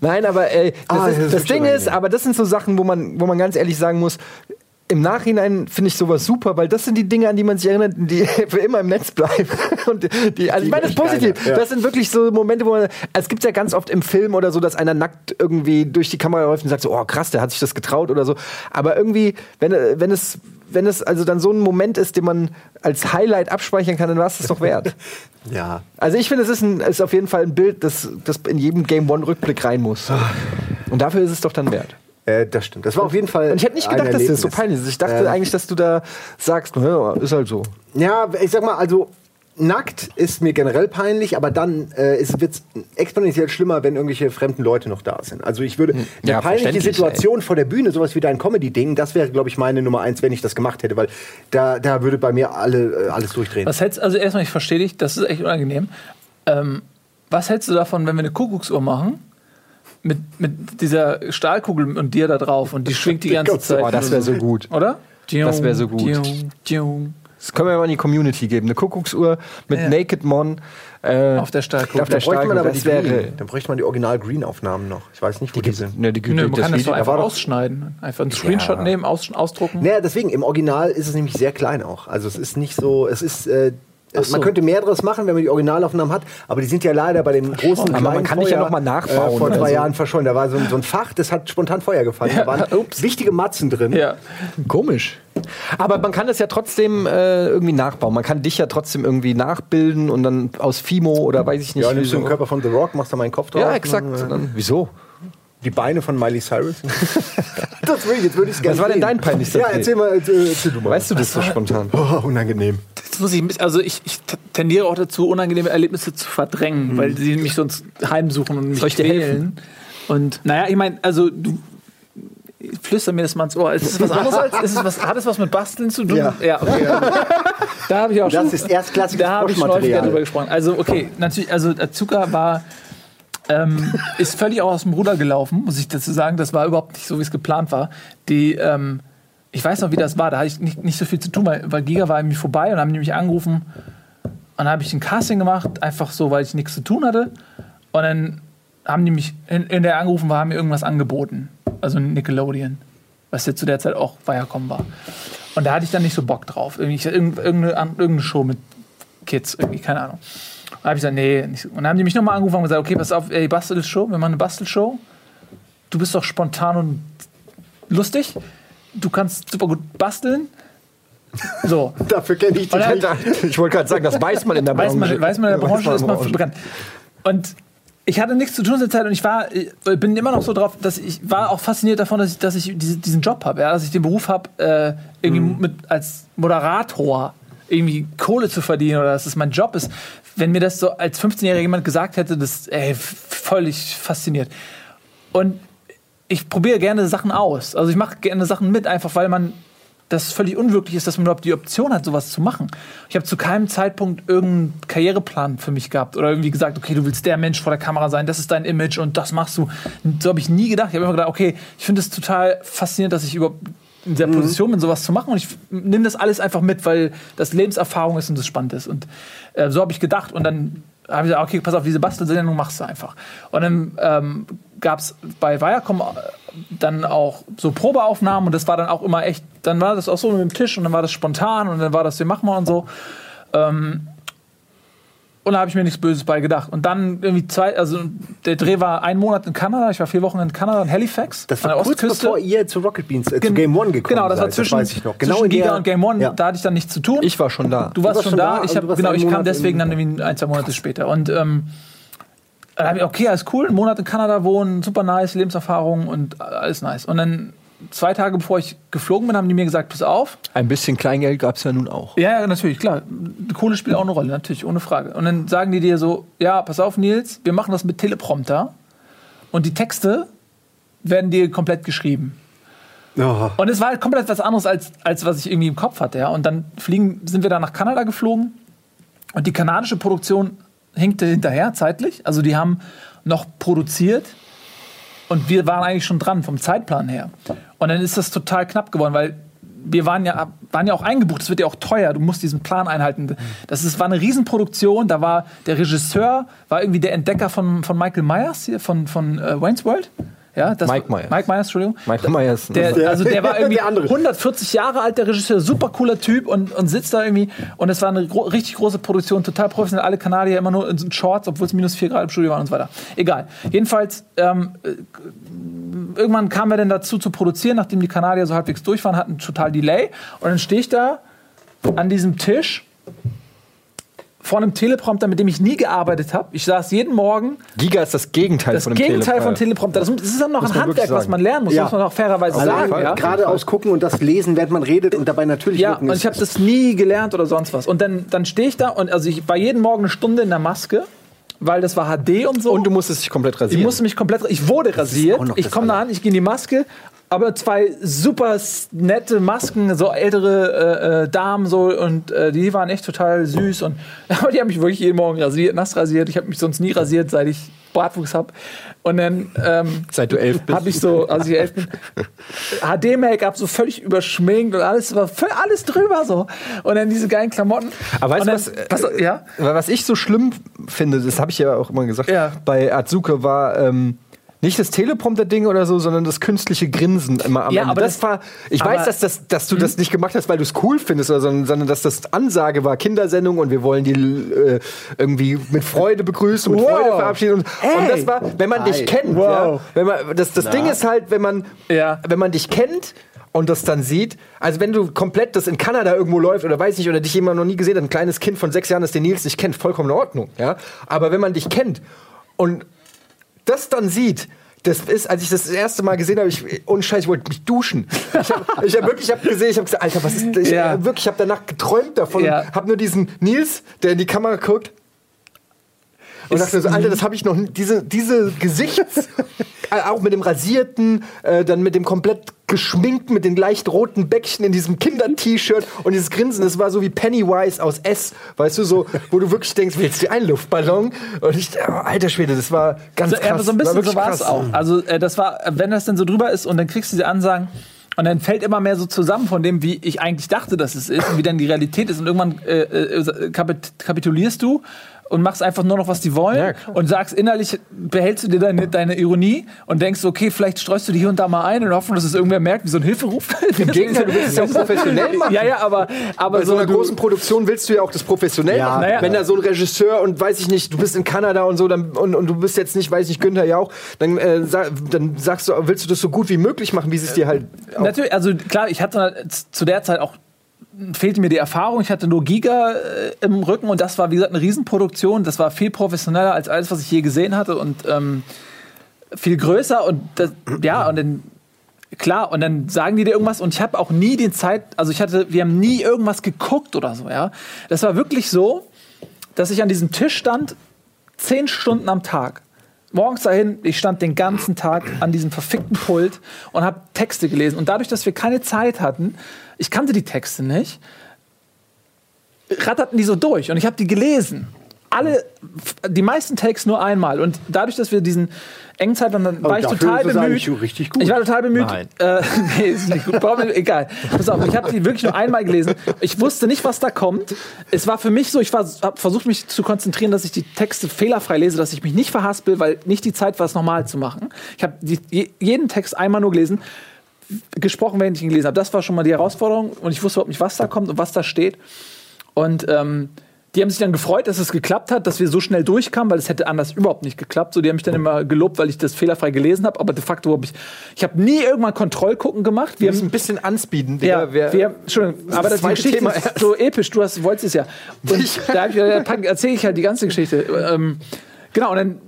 Nein, aber ey, das, Ah, ist, das das Ding ist, aber das sind so Sachen, wo man, wo man ganz ehrlich sagen muss, im Nachhinein finde ich sowas super, weil das sind die Dinge, an die man sich erinnert, die <laughs> für immer im Netz bleiben. <laughs> Und die, also ich meine das positiv. ja. Das sind wirklich so Momente, wo man, es gibt ja ganz oft im Film oder so, dass einer nackt irgendwie durch die Kamera läuft und sagt so, oh krass, der hat sich das getraut oder so. Aber irgendwie, wenn, wenn es, wenn es also dann so ein Moment ist, den man als Highlight abspeichern kann, dann war es das doch wert. <laughs> Ja. Also ich finde, es ist, ein, ist auf jeden Fall ein Bild, das, das in jedem Game One Rückblick rein muss. Und dafür ist es doch dann wert. Äh, das stimmt. Das war auf jeden Fall. Und ich hätte nicht gedacht, dass das so peinlich ist. Ich dachte Ähm, eigentlich, dass du da sagst, ist halt so. Ja, ich sag mal, also nackt ist mir generell peinlich, aber dann äh, wird es exponentiell schlimmer, wenn irgendwelche fremden Leute noch da sind. Also ich würde eine Hm. Ja, peinliche Situation vor der Bühne, sowas wie dein Comedy-Ding, das wäre, glaube ich, meine Nummer eins, wenn ich das gemacht hätte, weil da, da würde bei mir alle, äh, alles durchdrehen. Was hältst also erstmal, ich verstehe dich, das ist echt unangenehm. Ähm, was hältst du davon, wenn wir eine Kuckucksuhr machen? Mit, mit dieser Stahlkugel und dir da drauf und die schwingt die <laughs> ganze Zeit. Oh, das wäre so gut. Oder? Das wär so gut. Das können wir mal in die Community geben. Eine Kuckucksuhr mit Ja. Naked Mon. Äh, Auf der Stahlkugel. Auf der da bräuchte man Stahlkugel, aber die wäre-. Dann bräuchte man die Original-Green-Aufnahmen noch. Ich weiß nicht, wo die, sind. Ne, die, Nö, man das kann das doch einfach ausschneiden. Einfach einen Screenshot nehmen, aus, ausdrucken. Naja, deswegen, im Original ist es nämlich sehr klein auch. Also es ist nicht so, es ist, äh, so. man könnte mehr draus machen, wenn man die Originalaufnahmen hat, aber die sind ja leider bei dem großen Aber man kann die ja Feuer, noch mal nachbauen Äh, vor oder zwei so. Jahren verschollen. Da war so ein, so ein Fach, das hat spontan Feuer gefangen. Da waren ups. wichtige Matzen drin. Ja. Komisch. Aber man kann es ja trotzdem äh, irgendwie nachbauen. Man kann dich ja trotzdem irgendwie nachbilden und dann aus Fimo oder weiß ich nicht. Ja, nimmst du den Körper von The Rock, machst da meinen Kopf drauf. ja exakt. und, äh, Dann, wieso? Die Beine von Miley Cyrus. das will ich, jetzt würde ich gerne Was war denn dein peinlichster Ja, erzähl mal, erzähl, erzähl du mal. Weißt du das so spontan? <laughs> Oh, unangenehm. Das muss ich, also ich, ich tendiere auch dazu, unangenehme Erlebnisse zu verdrängen, weil sie mich sonst heimsuchen und mich Soll ich dir quälen. Und naja, ich meine, also du flüster mir das mal ins Ohr. Ist es was anderes als, ist es was, hat es was mit Basteln zu tun? Ja. okay. Also, da habe ich auch schon. Das ist erstklassiges Da habe ich schon häufiger drüber gesprochen. Also, okay, natürlich, also Azuka war. Ähm, ist völlig auch aus dem Ruder gelaufen, muss ich dazu sagen. Das war überhaupt nicht so, wie es geplant war. Die, ähm, ich weiß noch, wie das war. Da hatte ich nicht, nicht so viel zu tun, weil, weil Giga war irgendwie vorbei und haben mich angerufen. Und dann habe ich ein Casting gemacht, einfach so, weil ich nichts zu tun hatte. Und dann haben die mich in, in der angerufen, war, haben mir irgendwas angeboten. Also Nickelodeon, was ja zu der Zeit auch Viacom war. Und da hatte ich dann nicht so Bock drauf. Irgendwie, irgendeine, irgendeine Show mit Kids, irgendwie, keine Ahnung. Habe ich gesagt, nee. Nicht so. Und dann haben die mich nochmal angerufen und gesagt, okay, pass auf, ey, Bastelshow, wir machen eine Bastelshow. Du bist doch spontan und lustig. Du kannst super gut basteln. So. <laughs> Dafür kenne ich dich. Dann- Ich wollte gerade sagen, das weiß man in der <laughs> weiß man, Branche. weiß man in der <laughs> Branche, ist man Branche. bekannt. Und ich hatte nichts zu tun in der Zeit und ich war, ich bin immer noch so drauf, dass ich war auch fasziniert davon, dass ich, dass ich diese, diesen Job habe, ja, dass ich den Beruf habe, äh, irgendwie Mhm. mit, als Moderator irgendwie Kohle zu verdienen oder dass es mein Job ist. Wenn mir das so als 15-Jähriger jemand gesagt hätte, das ey, völlig fasziniert. Und ich probiere gerne Sachen aus. Also ich mache gerne Sachen mit, einfach weil man dass es völlig unwirklich ist, dass man überhaupt die Option hat, sowas zu machen. Ich habe zu keinem Zeitpunkt irgendeinen Karriereplan für mich gehabt oder irgendwie gesagt, okay, du willst der Mensch vor der Kamera sein, das ist dein Image und das machst du. So habe ich nie gedacht. Ich habe immer gedacht, okay, ich finde es total faszinierend, dass ich überhaupt in der Position bin, sowas zu machen und ich nehme das alles einfach mit, weil das Lebenserfahrung ist und das spannend ist. Und äh, so habe ich gedacht und dann habe ich gesagt, okay, pass auf, diese Bastelsendung machst du einfach. Und dann ähm, gab es bei Viacom äh, dann auch so Probeaufnahmen und das war dann auch immer echt, dann war das auch so mit dem Tisch und dann war das spontan und dann war das, wir machen mal und so. Ähm, und da habe ich mir nichts Böses bei gedacht. Und dann irgendwie zwei, also der Dreh war ein Monat in Kanada, ich war vier Wochen in Kanada, in Halifax, Das an war der kurz Ostküste. bevor ihr zu Rocket Beans, äh, zu Game One gekommen Genau, das war seid, zwischen, weiß ich noch. Genau zwischen Giga der- und Game One, Ja. da hatte ich dann nichts zu tun. Ich war schon da. Du warst, warst schon da, da, ich und hab, genau, ich kam deswegen in- dann irgendwie ein, zwei Monate später. Und ähm, dann habe ich, okay, alles cool, einen Monat in Kanada wohnen, super nice, Lebenserfahrung und alles nice. Und dann zwei Tage bevor ich geflogen bin, haben die mir gesagt, pass auf. Ein bisschen Kleingeld gab es ja nun auch. Ja, natürlich, klar. Die Kohle spielt auch eine Rolle, natürlich, ohne Frage. Und dann sagen die dir so, ja, pass auf, Nils, wir machen das mit Teleprompter und die Texte werden dir komplett geschrieben. Ja. Und es war halt komplett was anderes, als, als was ich irgendwie im Kopf hatte. Ja. Und dann fliegen, sind wir da nach Kanada geflogen und die kanadische Produktion hinkte hinterher zeitlich. Also die haben noch produziert und wir waren eigentlich schon dran vom Zeitplan her. Und dann ist das total knapp geworden, weil wir waren ja, waren ja auch eingebucht, es wird ja auch teuer, du musst diesen Plan einhalten. Das ist, war eine Riesenproduktion, da war der Regisseur, war irgendwie der Entdecker von, von Michael Myers hier, von, von äh, Wayne's World. Ja, das, Mike Myers. Mike Myers, Entschuldigung. Michael Myers. Der, also der war <laughs> irgendwie Der andere. 140 Jahre alt, der Regisseur, super cooler Typ und, und sitzt da irgendwie. Und es war eine gro richtig große Produktion, total professionell. Alle Kanadier immer nur in Shorts, obwohl es minus 4 Grad im Studio waren und so weiter. Egal. Jedenfalls, ähm, äh, irgendwann kamen wir dann dazu zu produzieren, nachdem die Kanadier so halbwegs durch waren, hatten total Delay. Und dann stehe ich da an diesem Tisch vor einem Teleprompter, mit dem ich nie gearbeitet habe. Ich saß jeden Morgen Giga ist das Gegenteil das von dem Gegenteil Tele- von Teleprompter. Das, das ist dann noch Muss ein Handwerk, was man lernen muss, Ja. muss man auch fairerweise Also sagen. Ja? geradeaus gucken und das lesen, während man redet und dabei natürlich Ja, und ich habe das nie gelernt oder sonst was. Und dann, dann stehe ich da und also ich war jeden Morgen eine Stunde in der Maske, weil das war HD und so. Und du musstest dich komplett ich rasieren. musste mich komplett, ich wurde rasiert. Ich komme da an, ich gehe in die Maske, aber zwei super nette Masken, so ältere äh, äh, Damen so und äh, die waren echt total süß und <laughs> aber die haben mich wirklich jeden Morgen rasiert, nass rasiert. Ich habe mich sonst nie rasiert, seit ich Bartwuchs habe. Und dann ähm, Seit du elf bist. habe ich so, als ich elf bin, HD-Make-up so völlig überschminkt und alles war alles drüber so. Und dann diese geilen Klamotten. Aber weißt du was? äh, ja? Was ich so schlimm finde, das habe ich ja auch immer gesagt, Ja. bei Azuke war ähm, nicht das Teleprompter-Ding oder so, sondern das künstliche Grinsen immer am Ja, Ende. aber das, das- war, ich weiß, dass, das, dass du das nicht gemacht hast, weil du es cool findest, oder, sondern, sondern dass das Ansage war, Kindersendung und wir wollen die äh, irgendwie mit Freude begrüßen, mit Wow. Freude verabschieden. Und, Ey. und das war, wenn man dich kennt, Wow. ja, wenn man, das, das Ding ist halt, wenn man, Ja. wenn man dich kennt, und das dann sieht, also wenn du komplett das in Kanada irgendwo läuft oder weiß nicht, oder dich jemand noch nie gesehen hat, ein kleines Kind von sechs Jahren, das den Nils nicht kennt, vollkommen in Ordnung, ja. Aber wenn man dich kennt und das dann sieht, das ist, als ich das, das erste Mal gesehen habe, ich, ohne Scheiß, ich wollte mich duschen. Ich habe ich hab wirklich, ich habe gesehen, ich habe gesagt, Alter, was ist das? Ich, Ja. wirklich, ich habe danach geträumt davon Ja. habe nur diesen Nils, der in die Kamera guckt und dachte so, Alter, das habe ich noch nie, diese, diese Gesichts, <laughs> äh, auch mit dem rasierten, äh, dann mit dem komplett geschminkten, mit den leicht roten Bäckchen in diesem Kinder-T-Shirt und dieses Grinsen, das war so wie Pennywise aus S, weißt du, so, wo du wirklich denkst, willst du einen Luftballon? Und ich, oh, alter Schwede, das war ganz So, krass. aber so ein War bisschen wirklich so war es auch. Also äh, das war, wenn das dann so drüber ist und dann kriegst du diese Ansagen und dann fällt immer mehr so zusammen von dem, wie ich eigentlich dachte, dass es ist und wie dann die Realität ist und irgendwann äh, äh, kapit kapitulierst du und machst einfach nur noch, was die wollen Ja, und sagst innerlich, behältst du dir deine, deine Ironie und denkst, okay, vielleicht streust du die hier und da mal ein und hoffen, dass es irgendwer merkt, wie so ein Hilferuf. Im <laughs> Gegenteil, du willst es ja auch professionell machen. Ja, ja, aber, aber Bei so einer du- großen Produktion willst du ja auch das professionell Ja. machen. Naja. Wenn da so ein Regisseur und weiß ich nicht, du bist in Kanada und so, dann, und, und du bist jetzt nicht, weiß ich nicht, Günther Jauch, dann, äh, sag, dann sagst du, willst du das so gut wie möglich machen, wie sie es dir halt. Natürlich, also klar, ich hatte zu der Zeit auch fehlte mir die Erfahrung. Ich hatte nur Giga äh, im Rücken und das war wie gesagt eine Riesenproduktion. Das war viel professioneller als alles, was ich je gesehen hatte und ähm, viel größer und das, ja und dann klar und dann sagen die dir irgendwas und ich habe auch nie die Zeit. Also ich hatte, wir haben nie irgendwas geguckt oder so. Ja, das war wirklich so, dass ich an diesem Tisch stand zehn Stunden am Tag morgens dahin, ich stand den ganzen Tag an diesem verfickten Pult und habe Texte gelesen. Und dadurch, dass wir keine Zeit hatten, ich kannte die Texte nicht, ratterten die so durch und ich habe die gelesen. Alle, die meisten Takes nur einmal. Und dadurch, dass wir diesen engen Zeitraum, dann war ich total bemüht. richtig gut. Ich war total bemüht. Nein. Äh, <laughs> nee, ist nicht gut. Wir- Egal. Pass auf, ich habe die wirklich nur einmal gelesen. Ich wusste nicht, was da kommt. Es war für mich so, ich habe versucht, mich zu konzentrieren, dass ich die Texte fehlerfrei lese, dass ich mich nicht verhaspel, weil nicht die Zeit war, es normal zu machen. Ich habe je, jeden Text einmal nur gelesen, gesprochen, während ich ihn gelesen habe. Das war schon mal die Herausforderung und ich wusste überhaupt nicht, was da kommt und was da steht. Und ähm, die haben sich dann gefreut, dass es geklappt hat, dass wir so schnell durchkamen, weil es hätte anders überhaupt nicht geklappt. So, die haben mich dann immer gelobt, weil ich das fehlerfrei gelesen habe. Aber de facto habe ich, ich habe nie irgendwann Kontrollgucken gemacht. Wir Wir haben ein bisschen anspeeden. ja. Wir- wir, Entschuldigung, das aber das, die zweite Geschichte Thema ist so episch. Du hast, wolltest es ja. <laughs> Und da, ich- da erzähle ich halt die ganze Geschichte. Ähm, genau, und dann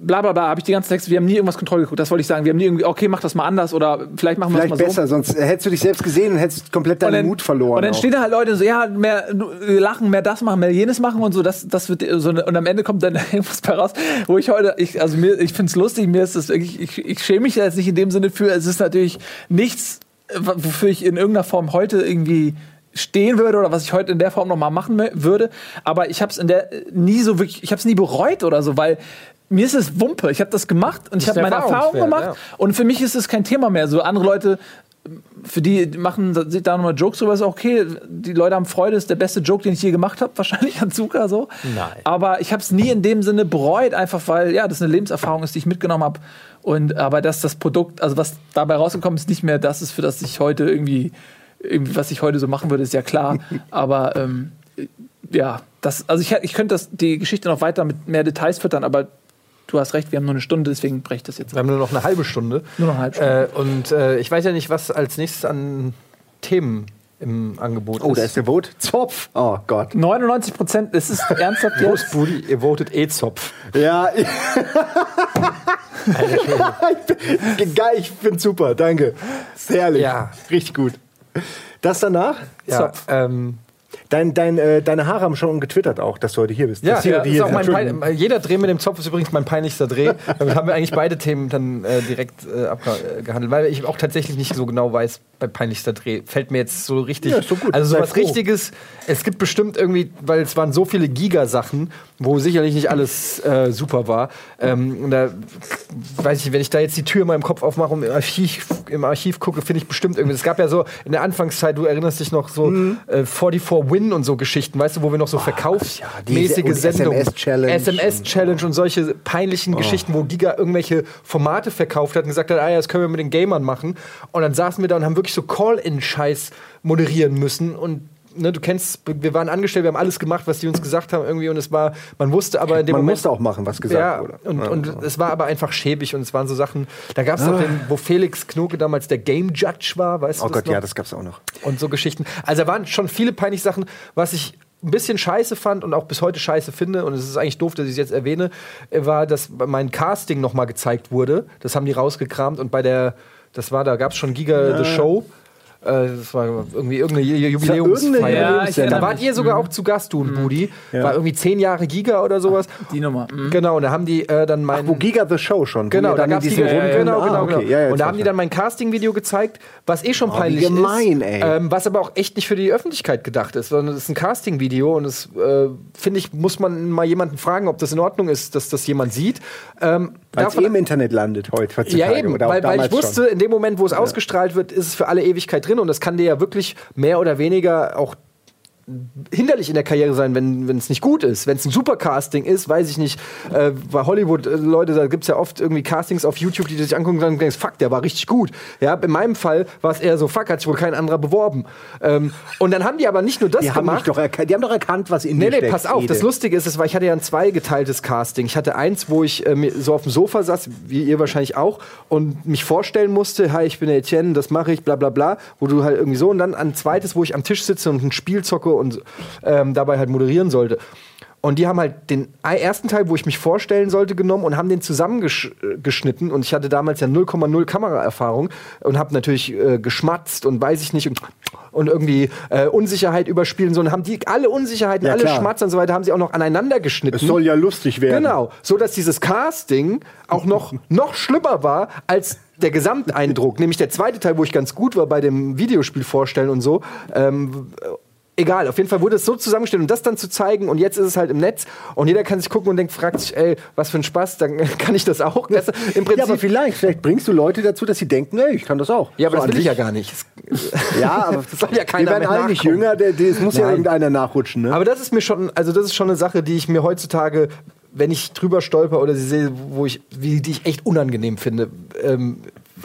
bla bla bla, habe ich die ganzen Texte, wir haben nie irgendwas Kontrolle geguckt. Das wollte ich sagen. Wir haben nie irgendwie, okay, mach das mal anders oder vielleicht machen wir das mal besser, so. sonst hättest du dich selbst gesehen und hättest komplett deinen dann, Mut verloren. Und dann auch. stehen da halt Leute so, ja, mehr lachen, mehr das machen, mehr jenes machen und so. Das, das wird so und am Ende kommt dann <laughs> irgendwas bei raus, wo ich heute, ich, also mir, ich finde es lustig, mir ist das wirklich, ich, ich schäme mich da jetzt nicht in dem Sinne für. Es ist natürlich nichts, wofür ich in irgendeiner Form heute irgendwie stehen würde oder was ich heute in der Form noch mal machen würde, aber ich habe es in der nie so wirklich, ich habe es nie bereut oder so, weil mir ist es Wumpe. Ich habe das gemacht und ich ist habe meine Erfahrung gemacht und für mich ist es kein Thema mehr. So andere Leute für die machen sich da nochmal Jokes drüber, ist auch okay. Die Leute haben Freude, ist der beste Joke, den ich je gemacht habe, <laughs> wahrscheinlich an Zuka so. Nein. Aber ich habe es nie in dem Sinne bereut, einfach weil ja, das eine Lebenserfahrung ist, die ich mitgenommen habe. Und aber dass das Produkt, also was dabei rausgekommen ist, nicht mehr das ist, für das ich heute irgendwie, irgendwie was ich heute so machen würde, ist ja klar. <laughs> aber ähm, ja, das, also ich, ich könnte das, die Geschichte noch weiter mit mehr Details füttern, aber du hast recht, wir haben nur eine Stunde, deswegen breche ich das jetzt. Wir haben nur noch eine halbe Stunde. Nur noch eine halbe Stunde. Äh, und äh, ich weiß ja nicht, was als nächstes an Themen im Angebot Oh, ist. da ist der Vote. Zopf. Oh Gott. 99 Prozent, es ist ernsthaft jetzt. Budi, ihr votet eh Zopf. Ja. <laughs> Geil, ich find's super. Danke. Ist herrlich. Ja. Richtig gut. Das danach? Ja, Zopf. ähm, Dein, dein, äh, deine Haare haben schon getwittert auch, dass du heute hier bist. ja, Das ja hier, pein jeder Dreh mit dem Zopf ist übrigens mein peinlichster Dreh. <laughs> Damit haben wir eigentlich beide Themen dann äh, direkt äh, abgehandelt, weil ich auch tatsächlich nicht so genau weiß, bei peinlichster Dreh fällt mir jetzt so richtig. Ja, doch gut. Also sowas. Richtiges. Es gibt bestimmt irgendwie, weil es waren so viele Giga-Sachen, wo sicherlich nicht alles äh, super war. Ähm, da weiß ich, wenn ich da jetzt die Tür in meinem Kopf aufmache und im Archiv, im Archiv gucke, finde ich bestimmt irgendwie. Es gab ja so in der Anfangszeit, du erinnerst dich noch so Mhm. äh, 44 Win und so Geschichten, weißt du, wo wir noch so verkaufsmäßige diese- und Sendungen, SMS-Challenge SMS-Challenge und solche peinlichen Geschichten, wo Giga irgendwelche Formate verkauft hat und gesagt hat, ah ja, das können wir mit den Gamern machen. Und dann saßen wir da und haben wirklich so Call-in-Scheiß moderieren müssen und Ne, du kennst, wir waren angestellt, wir haben alles gemacht, was die uns gesagt haben irgendwie und es war, man wusste aber in dem Man Moment, musste auch machen, was gesagt ja, wurde. und, Ja. und es war aber einfach schäbig und es waren so Sachen, da gab es auch den, wo Felix Knoke damals der Game Judge war, weißt oh du das Gott, noch? ja, das gab's auch noch. und so Geschichten. Also da waren schon viele peinliche Sachen, was ich ein bisschen scheiße fand und auch bis heute scheiße finde, und es ist eigentlich doof, dass ich es jetzt erwähne, äh, war, dass mein Casting noch mal gezeigt wurde. Das haben die rausgekramt und bei der, das war, da gab es schon Giga The Show. Äh, Das war irgendwie irgendeine Jubiläumsfeier. Ja, da wart ihr sogar auch zu Gast, du und Budi. War irgendwie zehn Jahre Giga oder sowas. Die Nummer. Mhm. Genau, und da haben die äh, dann mein. Wo Giga the Show schon. Genau, da dann in gab's die diesen Runden, genau, Ah, genau, okay. genau. Ja, ja, und da haben die dann mein Casting-Video gezeigt, was eh schon peinlich gemein, ist, ey. Ähm, was aber auch echt nicht für die Öffentlichkeit gedacht ist, sondern es ist ein Casting-Video und es äh, finde ich muss man mal jemanden fragen, ob das in Ordnung ist, dass das jemand sieht. Ähm, Weil es eh im Internet landet heute ja, eben, weil, weil ich wusste, schon. in dem Moment, wo es ausgestrahlt wird, ist es für alle Ewigkeit drin und das kann dir ja wirklich mehr oder weniger auch hinderlich in der Karriere sein, wenn es nicht gut ist. Wenn es ein super Casting ist, weiß ich nicht. Äh, bei Hollywood, äh, Leute, da gibt es ja oft irgendwie Castings auf YouTube, die sich angucken und denkst, fuck, der war richtig gut. Ja, in meinem Fall war es eher so, fuck, hat sich wohl kein anderer beworben. Ähm, und dann haben die aber nicht nur das Die haben, gemacht. erkannt, die haben doch erkannt, was in Nee, mir nee, steckt. pass auf. Ede. Das Lustige ist, war, ich hatte ja ein zweigeteiltes Casting. Ich hatte eins, wo ich äh, so auf dem Sofa saß, wie ihr wahrscheinlich auch, und mich vorstellen musste, hi, ich bin der Etienne, das mache ich, bla bla bla, wo du halt irgendwie so, und dann ein zweites, wo ich am Tisch sitze und ein Spiel zocke und ähm, dabei halt moderieren sollte. Und die haben halt den ersten Teil, wo ich mich vorstellen sollte, genommen und haben den zusammengeschnitten. Und ich hatte damals ja 0,0 Kameraerfahrung und habe natürlich äh, geschmatzt und weiß ich nicht und, und irgendwie äh, Unsicherheit überspielen. So und haben die alle Unsicherheiten, Ja, alle klar. Schmatzer und so weiter, haben sie auch noch aneinander geschnitten. Es soll ja lustig werden. Genau, so dass dieses Casting auch noch <laughs> noch schlimmer war als der Gesamteindruck, nämlich der zweite Teil, wo ich ganz gut war bei dem Videospiel vorstellen und so. Ähm, egal, auf jeden Fall wurde es so zusammengestellt, um das dann zu zeigen und jetzt ist es halt im Netz und jeder kann sich gucken und denkt, fragt sich, ey, was für ein Spaß, dann <laughs> kann ich das auch. Das, Im Prinzip, Ja, aber vielleicht, vielleicht bringst du Leute dazu, dass sie denken, ey, ich kann das auch. ja, aber So das will ich ja gar nicht. <laughs> Ja, aber <laughs> Das soll ja keiner wir werden mehr alle nicht nachkommen. jünger, der, der, es muss ja Nein. irgendeiner nachrutschen, ne? Aber das ist mir schon, also das ist schon eine Sache, die ich mir heutzutage, wenn ich drüber stolper oder sie sehe, wo ich, wie, die ich echt unangenehm finde. Ähm,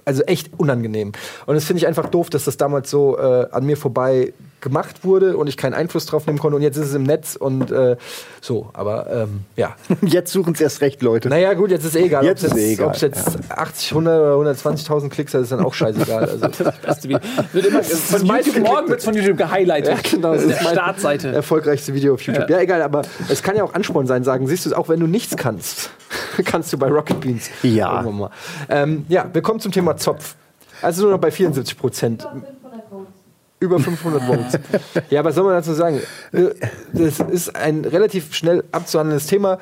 also echt unangenehm. Und das finde ich einfach doof, dass das damals so äh, an mir vorbei gemacht wurde und ich keinen Einfluss drauf nehmen konnte. Und jetzt ist es im Netz und äh, so. Aber ähm, ja. <laughs> Jetzt suchen es erst recht Leute. Naja, gut, jetzt ist eh egal. Jetzt ist eh egal, Ob es jetzt 80, 100 oder 120.000 Klicks hat, ist dann auch scheißegal. Also, <laughs> Beste Video. Wird immer, <laughs> von YouTube, morgen wird von YouTube gehighlightet. Ja, genau, das Das ist der Startseite. erfolgreichste Video auf YouTube. Ja. egal, aber es kann ja auch Ansporn sein, sagen, siehst du es auch, wenn du nichts kannst, kannst du bei Rocket Beans. Ja. Ähm, ja, wir kommen zum Thema Zopf. Also nur noch bei 74 Prozent. Über 500 Votes. ja, was soll man dazu sagen? Äh, Das ist ein relativ schnell abzuhandelndes Thema.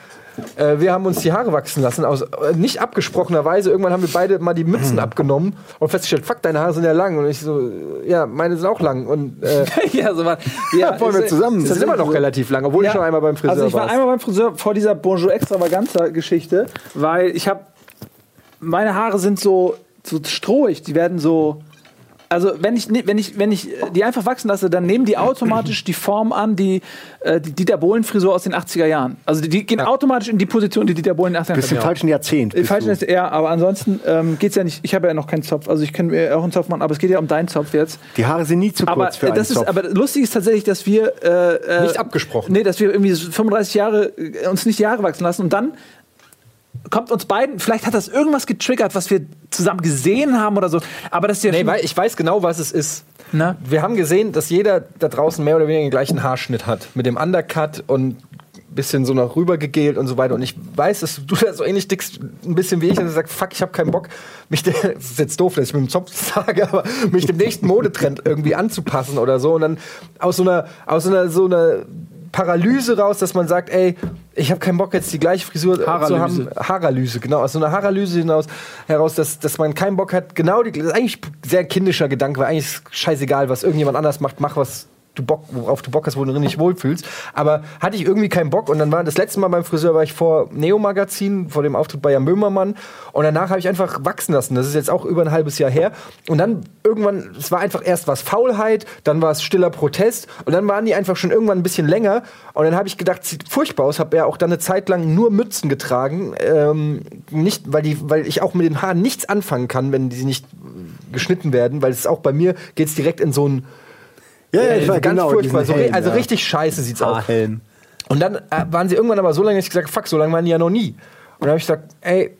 Äh, Wir haben uns die Haare wachsen lassen, aus äh, nicht abgesprochenerweise. Irgendwann haben wir beide mal die Mützen abgenommen und festgestellt, fuck, deine Haare sind ja lang. Und ich so, ja, meine sind auch lang. Und äh, <laughs> ja, so war. Ja, <laughs> Wollen wir zusammen? das ist immer noch relativ lang, obwohl ich schon einmal beim Friseur Also ich war war. einmal beim Friseur vor dieser Bonjour Extravaganza Geschichte, weil ich habe meine Haare sind so so strohig, die werden so also wenn ich wenn ich wenn ich die einfach wachsen lasse, dann nehmen die automatisch die Form an, die äh, die Dieter Bohlen Frisur aus den 80er Jahren. Also die, gehen automatisch in die Position, die Dieter Bohlen in den 80er Bist im Jahren. falschen Jahrzehnt. bist Falsch du. ist er, aber ansonsten ähm, geht's ja nicht. Ich habe ja noch keinen Zopf, also ich kann mir auch einen Zopf machen, aber es geht ja um deinen Zopf jetzt. Die Haare sind nie zu kurz Aber für äh, einen das ist, Zopf. aber lustig ist tatsächlich, dass wir äh, äh, Nicht abgesprochen. Nee, dass wir irgendwie so 35 Jahre äh, uns nicht die Haare wachsen lassen und dann kommt uns beiden, vielleicht hat das irgendwas getriggert, was wir zusammen gesehen haben oder so. Aber das ist ja Nee, weil ich weiß genau, was es ist. Na? Wir haben gesehen, dass jeder da draußen mehr oder weniger den gleichen Haarschnitt hat. Mit dem Undercut und bisschen so noch rüber gegelt und so weiter. Und ich weiß, dass du da so ähnlich dickst, ein bisschen wie ich, und du sagst, fuck, ich habe keinen Bock, mich, der, <laughs> das ist jetzt doof, dass ich mit dem Zopf <laughs> sage, aber mich dem nächsten Modetrend irgendwie anzupassen oder so. Und dann aus so einer, aus so einer, so einer Paralyse raus, dass man sagt, ey, ich habe keinen Bock jetzt die gleiche Frisur äh, zu Haaralyse. haben. Haaralyse, genau, aus so einer Haaralyse hinaus heraus, dass, dass man keinen Bock hat, genau die, das ist eigentlich ein sehr kindischer Gedanke, weil eigentlich ist scheißegal, was irgendjemand anders macht, mach was du Bock, worauf du Bock hast, wo du nicht wohlfühlst. Aber hatte ich irgendwie keinen Bock. Und dann war das letzte Mal beim Friseur war ich vor Neo Magazin, vor dem Auftritt bei Jan Böhmermann. Und danach habe ich einfach wachsen lassen. Das ist jetzt auch über ein halbes Jahr her. Und dann irgendwann, es war einfach erst was Faulheit, dann war es stiller Protest. Und dann waren die einfach schon irgendwann ein bisschen länger. Und dann habe ich gedacht, sieht furchtbar aus, habe ja auch dann eine Zeit lang nur Mützen getragen, ähm, nicht, weil die, weil ich auch mit den Haaren nichts anfangen kann, wenn die nicht geschnitten werden, weil es auch bei mir geht's direkt in so ein ja, ja, äh, ich weiß ganz genau. furchtbar. So, Helm, also ja. richtig scheiße sieht's aus. Und dann äh, waren sie irgendwann aber so lange, dass ich gesagt fuck, so lange waren die ja noch nie. Und dann habe ich gesagt, ey,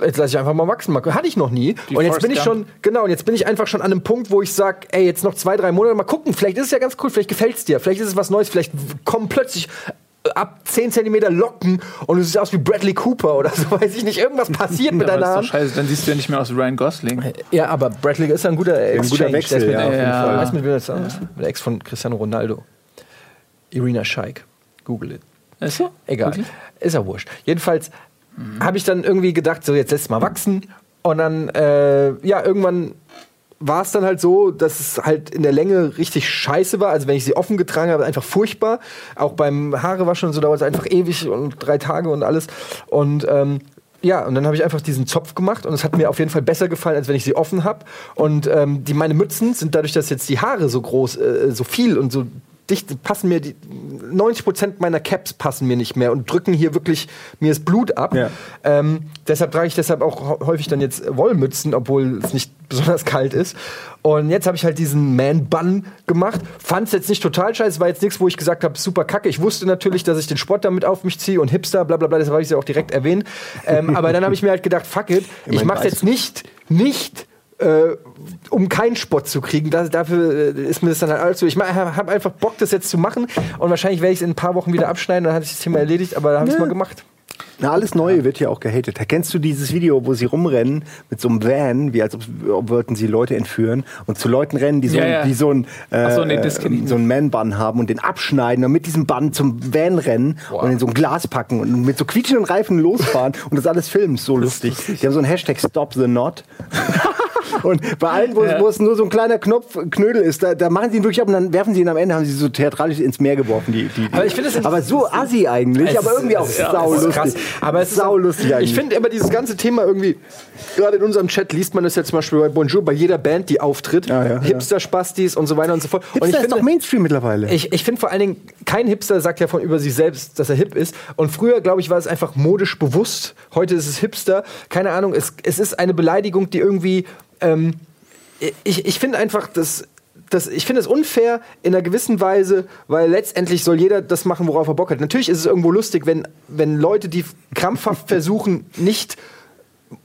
jetzt lasse ich einfach mal wachsen. Hatte ich noch nie. und jetzt Forrest bin ich schon, genau, und jetzt bin ich einfach schon an einem Punkt, wo ich sage, ey, jetzt noch zwei, drei Monate mal gucken. Vielleicht ist es ja ganz cool, vielleicht gefällt's dir, vielleicht ist es was Neues, vielleicht kommen plötzlich ab 10 Zentimeter Locken und du siehst aus wie Bradley Cooper oder so, <laughs> weiß ich nicht. Irgendwas passiert mit deiner das ist doch Hand. scheiße, dann siehst du ja nicht mehr aus wie Ryan Gosling. Ja, aber Bradley ist ein guter guter Exchange. Wechsel, Der ist mit, ja, auf jeden ja. Fall. Weißt du, mit wem das ist? Mit der Ex von Cristiano Ronaldo. Irina Scheik. Google it. Ist so? Egal. Wirklich? Ist ja wurscht. Jedenfalls habe ich dann irgendwie gedacht, so jetzt lässt mal wachsen. Und dann, äh, ja, irgendwann war es dann halt so, dass es halt in der Länge richtig scheiße war. Also wenn ich sie offen getragen habe, einfach furchtbar. Auch beim Haarewaschen und so dauert es einfach ewig und drei Tage und alles. Und ähm, ja, und dann habe ich einfach diesen Zopf gemacht und es hat mir auf jeden Fall besser gefallen, als wenn ich sie offen habe. Und ähm, die meine Mützen sind dadurch, dass jetzt die Haare so groß, äh, so viel und so dicht passen mir die 90 Prozent meiner Caps passen mir nicht mehr und drücken hier wirklich mir das Blut ab. Ja. Ähm, deshalb trage ich deshalb auch hä- häufig dann jetzt Wollmützen, obwohl es nicht <laughs> besonders kalt ist. Und jetzt habe ich halt diesen Man-Bun gemacht. Fand es jetzt nicht total scheiße, war jetzt nichts, wo ich gesagt habe, super kacke. Ich wusste natürlich, dass ich den Sport damit auf mich ziehe und Hipster, bla bla bla, deshalb habe ich ja auch direkt erwähnt. Ähm, aber dann habe ich mir halt gedacht, fuck it, ich mache jetzt nicht, nicht äh, um keinen Spott zu kriegen. Das, dafür äh, ist mir das dann halt alles so. Ich habe einfach Bock, das jetzt zu machen und wahrscheinlich werde ich es in ein paar Wochen wieder abschneiden, dann hatte ich das Thema erledigt, aber da habe ich es mal gemacht. Na, alles Neue wird ja auch gehatet. Kennst du dieses Video, wo sie rumrennen mit so einem Van, wie als ob, ob wollten sie Leute entführen und zu Leuten rennen, die so, Ja, ja. Die so ein äh, so, nee, nicht. so einen Man-Bun haben und den abschneiden und mit diesem Bun zum Van rennen und in so ein Glas packen und mit so quietschenden Reifen losfahren und das alles filmen. Ist so lustig. Die haben so ein Hashtag Stop the Knot. <laughs> Und bei allen, wo, Ja. es nur so ein kleiner Knopf, Knödel ist, da, da machen sie ihn wirklich ab und dann werfen sie ihn am Ende, haben sie so theatralisch ins Meer geworfen. Die, die, die. Aber ich finde es- aber so assi eigentlich, aber ist- irgendwie auch es ist- sau es ist krass. lustig. Aber es ist sau auch- lustig eigentlich. Ich finde immer dieses ganze Thema irgendwie, gerade in unserem Chat liest man das ja zum Beispiel bei Bonjour, bei jeder Band, die auftritt, Ja, ja, ja. Hipster-Spastis und so weiter und so fort. und Hipster ich ist finde, doch Mainstream mittlerweile. ich, ich finde vor allen Dingen, kein Hipster sagt ja von über sich selbst, dass er hip ist. Und früher, glaube ich, war es einfach modisch bewusst. Heute ist es Hipster. Keine Ahnung, es, es ist eine Beleidigung, die irgendwie. Ähm, ich ich finde einfach, dass. Das, ich finde es unfair in einer gewissen Weise, weil letztendlich soll jeder das machen, worauf er Bock hat. Natürlich ist es irgendwo lustig, wenn, wenn Leute, die krampfhaft <laughs> versuchen, nicht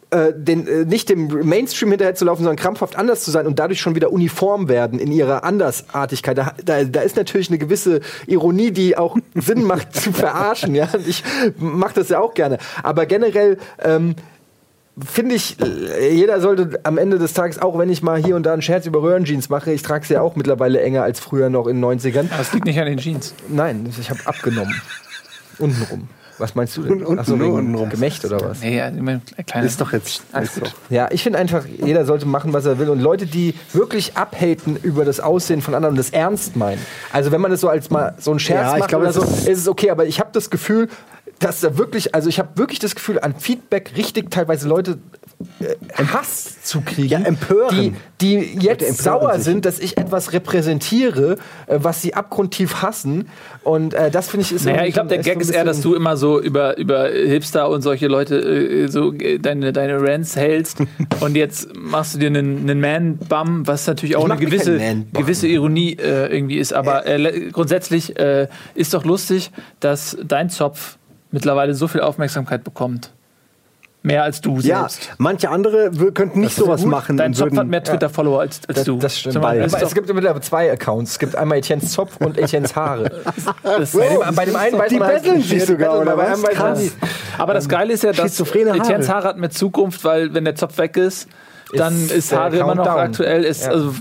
äh, den, äh, nicht dem Mainstream hinterher zu laufen, sondern krampfhaft anders zu sein und dadurch schon wieder uniform werden in ihrer Andersartigkeit. Da, da, da ist natürlich eine gewisse Ironie, die auch <laughs> Sinn macht zu verarschen. Ja? Ich mache das ja auch gerne. Aber generell ähm, finde ich, jeder sollte am Ende des Tages, auch wenn ich mal hier und da einen Scherz über Röhrenjeans mache, ich trage sie ja auch mittlerweile enger als früher noch in den 90ern. Das liegt nicht an den Jeans. Nein, ich habe abgenommen. Untenrum. Was meinst du denn? Unten- Ach so, nur wegen untenrum. Gemächt oder was? Nee, ja, ein kleines. ist doch jetzt. Alles ist gut. doch. Ja, ich finde einfach, jeder sollte machen, was er will. Und Leute, die wirklich abhaten über das Aussehen von anderen und das ernst meinen. Also wenn man das so als mal so einen Scherz Ja, ich macht glaube, oder so, ist es okay. Aber ich habe das Gefühl, dass da wirklich, also ich habe wirklich das Gefühl, an Feedback richtig teilweise Leute äh, Hass zu kriegen. Ja, empören. Die, die jetzt empören sauer sich. sind, dass ich etwas repräsentiere, äh, was sie abgrundtief hassen. Und äh, das finde ich ist Naja, ich glaube, der Gag ist eher, dass du immer so über, über Hipster und solche Leute äh, so äh, deine, deine Rants hältst <laughs> und jetzt machst du dir einen, einen Man-Bum, was natürlich auch eine gewisse, gewisse Ironie äh, irgendwie ist. Aber äh, grundsätzlich äh, ist doch lustig, dass dein Zopf mittlerweile so viel Aufmerksamkeit bekommt. Mehr als du Ja, selbst. manche andere könnten nicht ja sowas gut. machen. Dein Zopf hat mehr Twitter-Follower als, als Das, du. das stimmt. Mal, das Aber es gibt mittlerweile zwei Accounts. Es gibt einmal Etiennes Zopf und Etiennes Haare. <laughs> das, Bei dem, bei dem einen weiß die man halt- betteln sich sogar, oder bei was? einem weiß man Krass. Aber das Geile ist ja, dass. Etienne's Haare hat mehr Zukunft, weil wenn der Zopf weg ist, dann Ist ist, Haare immer noch aktuell, ist Ja. also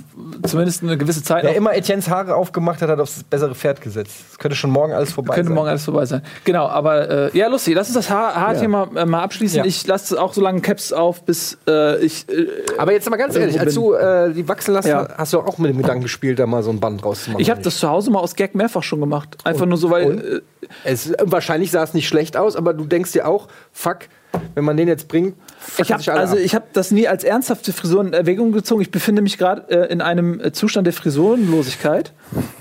zumindest eine gewisse Zeit Wer immer Etiennes Haare aufgemacht hat, hat aufs bessere Pferd gesetzt. Es könnte schon morgen alles vorbei Könnte sein. morgen alles vorbei sein. Genau, aber äh, ja, lustig. Lass uns das Haar- Haarthema äh, mal abschließen. Ja. Ich lasse auch so lange Caps auf, bis äh, ich. Äh, Aber jetzt mal ganz ehrlich, als du äh, die wachsen lassen, Ja. hast du auch mit dem Gedanken gespielt, da mal so ein Band rauszumachen. ich habe das zu Hause mal aus Gag mehrfach schon gemacht. Einfach nur so, weil. Und? Es, wahrscheinlich sah es nicht schlecht aus, aber du denkst dir auch, fuck, wenn man den jetzt bringt, Ich alle also ab. ich habe das nie als ernsthafte Frisur in Erwägung gezogen. Ich befinde mich gerade äh, in einem äh, Zustand der Frisurenlosigkeit.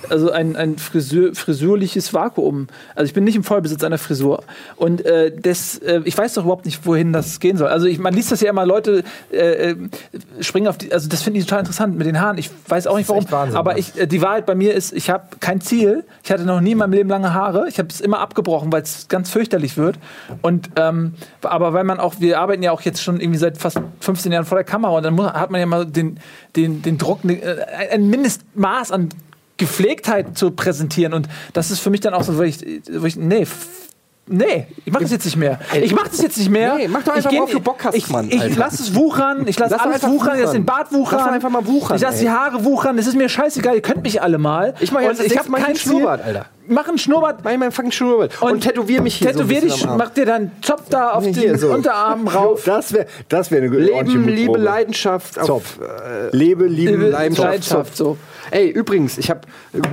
Also ein, ein Frisur, frisurliches Vakuum. Also ich bin nicht im Vollbesitz einer Frisur. Und äh, das, äh, ich weiß doch überhaupt nicht, wohin das gehen soll. Also ich, man liest das ja immer, Leute äh, äh, springen auf die, also das finde ich total interessant mit den Haaren. Ich weiß auch nicht warum. Wahnsinn, aber Mann. ich, äh, die Wahrheit bei mir ist, ich habe kein Ziel. Ich hatte noch nie in meinem Leben lange Haare. Ich habe es immer abgebrochen, weil es ganz fürchterlich wird. Und ähm, aber weil man auch, wir arbeiten ja auch jetzt schon irgendwie seit fast 15 Jahren vor der Kamera und dann muss, hat man ja mal den, den, den Druck, ne, äh, ein Mindestmaß an Gepflegtheit zu präsentieren. Und das ist für mich dann auch so, wo ich, wo ich nee, Nee, ich mach das jetzt nicht mehr. Ich mach das jetzt nicht mehr. Nee, mach doch einfach, ich geh- worauf du Bock hast, ich, Mann, Ich Alter. lass es wuchern, ich lass, Lass alles einfach wuchern, ich lass den wuchern. Bart wuchern. Lass einfach mal wuchern, Ich lass ey. die Haare wuchern, es ist mir scheißegal, ihr könnt mich alle mal. Ich mach jetzt Und ich Mal keinen einen Schnurrbart, Alter. Mach einen Schnurrbart. Mach ich meinen fucking Schnurrbart und, tätowier mich hier Tätowier so dich, mach dir deinen Zopf da auf Hier den so. Unterarm rauf. Das wäre das wär eine ordentliche Leben, Liebe. Leidenschaft. Auf, Zopf. Lebe, lieben, Liebe, Leidenschaft. Leidenschaft, so. Ey, übrigens, ich habe,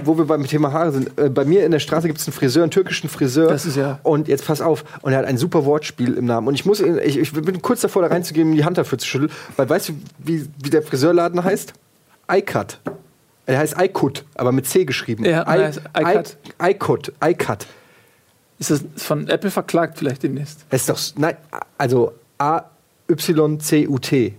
wo wir beim Thema Haare sind, äh, bei mir in der Straße gibt es einen Friseur, einen türkischen Friseur. Das ist ja- Und jetzt pass auf, und er hat ein super Wortspiel im Namen. Und ich muss, ihn- ich, ich bin kurz davor, da reinzugehen, ihm die Hand dafür zu schütteln, weil weißt du, wie, wie der Friseurladen heißt? iCut. Er heißt iCut, aber mit C geschrieben. Ja, I- nice. iCut. ICut. iCut. Ist das von Apple verklagt vielleicht demnächst? Es ist doch, nein, also A-Y-C-U-T.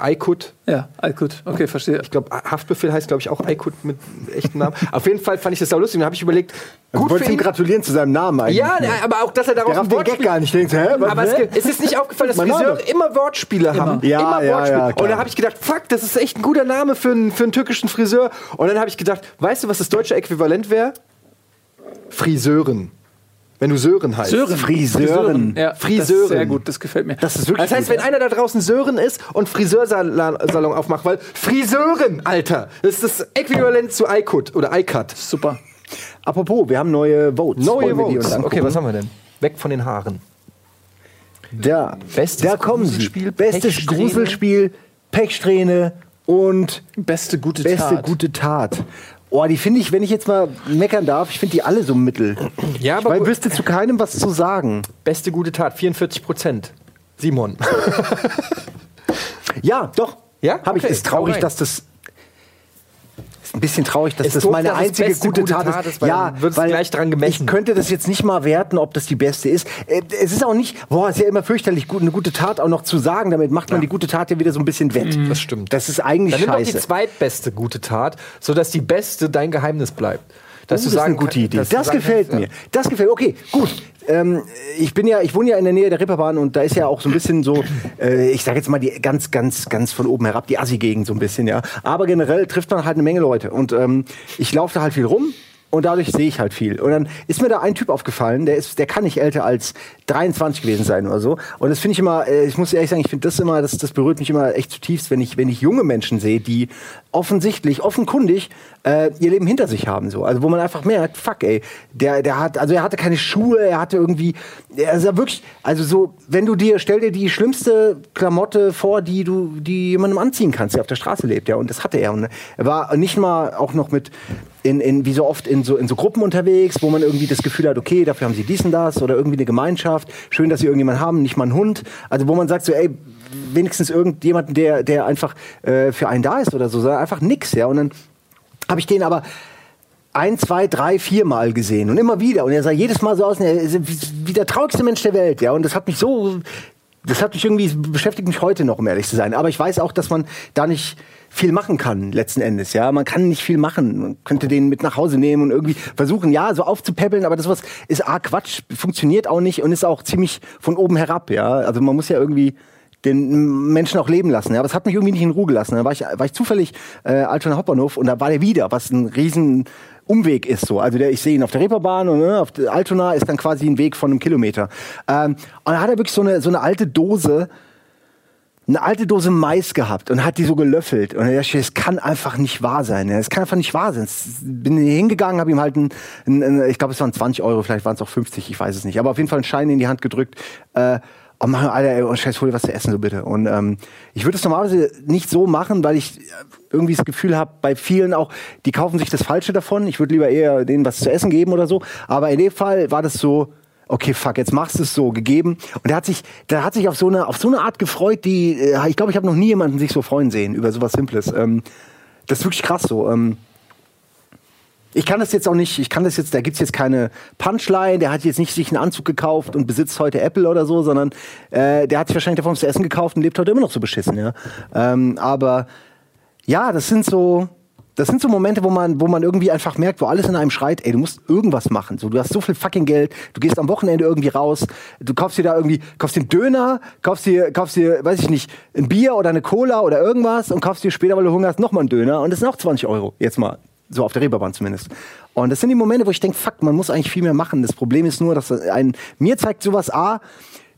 Aykut. Ja, all gut. Okay, verstehe. Ich glaube, Haftbefehl heißt, glaube ich, auch Aykut mit echten Namen. <laughs> Auf jeden Fall fand ich das auch lustig. Und dann habe ich überlegt, Also gut wolltest für ihm ihn. gratulieren zu seinem Namen eigentlich. Ja, ne, aber auch, dass er daraus Der rafft den Gag gar nicht. Denkst, hä? Was, Aber es, hä? gibt- es ist nicht aufgefallen, dass Friseure immer Wortspiele haben. Ja, immer ja, Wortspiele. ja, und da habe ich gedacht, fuck, das ist echt ein guter Name für einen, für einen türkischen Friseur. Und dann habe ich gedacht, weißt du, was das deutsche Äquivalent wäre? Friseuren. Wenn du Sören heißt. Sören. Friseuren. Ja, Das Friseuren. ist sehr gut, das gefällt mir. Das ist wirklich Das heißt, gut. wenn einer da draußen Sören ist und Friseursalon aufmacht, weil Friseuren, Alter, das ist das Äquivalent zu iCut oder iCut. super. Apropos, wir haben neue Votes. Neue Wollen wir die uns Votes. Okay, was haben wir denn? Weg von den Haaren. Da, Bestes da kommen sie. Gruselspiel, Bestes Pechsträhne. Gruselspiel, Pechsträhne und Beste gute beste Tat. gute Tat. Oh, die finde ich, wenn ich jetzt mal meckern darf, ich finde die alle so mittel. Ja, ich aber weil, gut. wüsste zu keinem was zu sagen. Beste gute Tat, 44 Prozent. Simon. <laughs> Ja, doch. Ja? Habe ich. Okay, Ist traurig, dass das. Ist ein bisschen traurig, dass Ist das doof, meine dass es einzige gute gute Tat, Tat ist. weil ja, dann wird's weil gleich dran gemessen. Ich könnte das jetzt nicht mal werten, ob das die beste ist. Äh, Es ist auch nicht, boah, ist ja immer fürchterlich, gut, eine gute Tat auch noch zu sagen. Damit macht man die gute Tat ja wieder so ein bisschen wett. Das stimmt. Das ist eigentlich Dann nimm doch die scheiße. zweitbeste gute Tat, sodass die beste dein Geheimnis bleibt. Oh, das ist eine gute Idee. Das sagen gefällt mir. Das gefällt Okay, gut. Ähm, ich bin ja, ich wohne ja in der Nähe der Ripperbahn und da ist ja auch so ein bisschen so, äh, ich sage jetzt mal die ganz, ganz, ganz von oben herab, die Assi-Gegend so ein bisschen, ja. Aber generell trifft man halt eine Menge Leute und ähm, ich laufe da halt viel rum. Und dadurch sehe ich halt viel. Und dann ist mir da ein Typ aufgefallen, der ist, der kann nicht älter als 23 gewesen sein oder so. Und das finde ich immer, äh, ich muss ehrlich sagen, ich finde das immer, das, das berührt mich immer echt zutiefst, wenn ich, wenn ich junge Menschen sehe, die offensichtlich, offenkundig äh, ihr Leben hinter sich haben. So. Also wo man einfach merkt, fuck, ey, der, der hat, also er hatte keine Schuhe, er hatte irgendwie, er ist ja wirklich, also so, wenn du dir, stell dir die schlimmste Klamotte vor, die du, die jemandem anziehen kannst, der auf der Straße lebt, ja. Und das hatte er. Und er war nicht mal auch noch mit in, in, wie so oft in so, in so Gruppen unterwegs, wo man irgendwie das Gefühl hat, okay, dafür haben sie dies und das oder irgendwie eine Gemeinschaft. Schön, dass sie irgendjemanden haben, nicht mal einen Hund. Also wo man sagt so, ey, wenigstens irgendjemanden, der, der einfach äh, für einen da ist oder so, sondern einfach nix, ja. Und dann habe ich den aber ein, zwei, drei, vier Mal gesehen und immer wieder. Und er sah jedes Mal so aus, er ist wie- der traurigste Mensch der Welt, ja. Und das hat mich so, das hat mich irgendwie, beschäftigt mich heute noch, um ehrlich zu sein. Aber ich weiß auch, dass man da nicht viel machen kann, letzten Endes, ja. Man kann nicht viel machen. Man könnte den mit nach Hause nehmen und irgendwie versuchen, ja, so aufzupäppeln, aber das was ist A, Quatsch, funktioniert auch nicht und ist auch ziemlich von oben herab, ja. Also man muss ja irgendwie den Menschen auch leben lassen. Ja, aber es hat mich irgendwie nicht in Ruhe gelassen. Da war ich, war ich zufällig äh, Altona Hauptbahnhof und da war der wieder, was ein riesen Umweg ist so. Also der, ich sehe ihn auf der Reeperbahn und ne, auf Altona ist dann quasi ein Weg von einem Kilometer. Ähm, und da hat er wirklich so eine, so eine alte Dose, eine alte Dose Mais gehabt und hat die so gelöffelt. Und er dachte, das kann einfach nicht wahr sein. Das kann einfach nicht wahr sein. Bin hingegangen, habe ihm halt ein, ein, ich glaube, es waren 20 Euro, vielleicht waren es auch 50, ich weiß es nicht. Aber auf jeden Fall einen Schein in die Hand gedrückt. Äh, und machen, Alter, ey, oh, Scheiß, hol dir was zu essen, so bitte. Und ähm, ich würde es normalerweise nicht so machen, weil ich irgendwie das Gefühl habe, bei vielen auch, die kaufen sich das Falsche davon. Ich würde lieber eher denen was zu essen geben oder so. Aber in dem Fall war das so, okay, fuck, jetzt machst du es so gegeben. Und der hat sich, der hat sich auf so eine, auf so eine Art gefreut, die, äh, ich glaube, ich habe noch nie jemanden sich so freuen sehen über sowas Simples. Ähm, das ist wirklich krass so. Ähm, ich kann das jetzt auch nicht, ich kann das jetzt, da gibt's jetzt keine Punchline, der hat jetzt nicht sich einen Anzug gekauft und besitzt heute Apple oder so, sondern äh, der hat sich wahrscheinlich davon zu essen gekauft und lebt heute immer noch so beschissen, ja. Ähm, aber ja, das sind so, das sind so Momente, wo man, wo man irgendwie einfach merkt, wo alles in einem schreit, ey, du musst irgendwas machen. So, du hast so viel fucking Geld, du gehst am Wochenende irgendwie raus, du kaufst dir da irgendwie, kaufst dir einen Döner, kaufst dir, kaufst dir, weiß ich nicht, ein Bier oder eine Cola oder irgendwas und kaufst dir später, weil du Hunger hast, nochmal einen Döner und das sind auch 20 Euro. Jetzt mal. So auf der Reeperbahn zumindest. Und das sind die Momente, wo ich denke, fuck, man muss eigentlich viel mehr machen. Das Problem ist nur, dass ein, mir zeigt sowas A,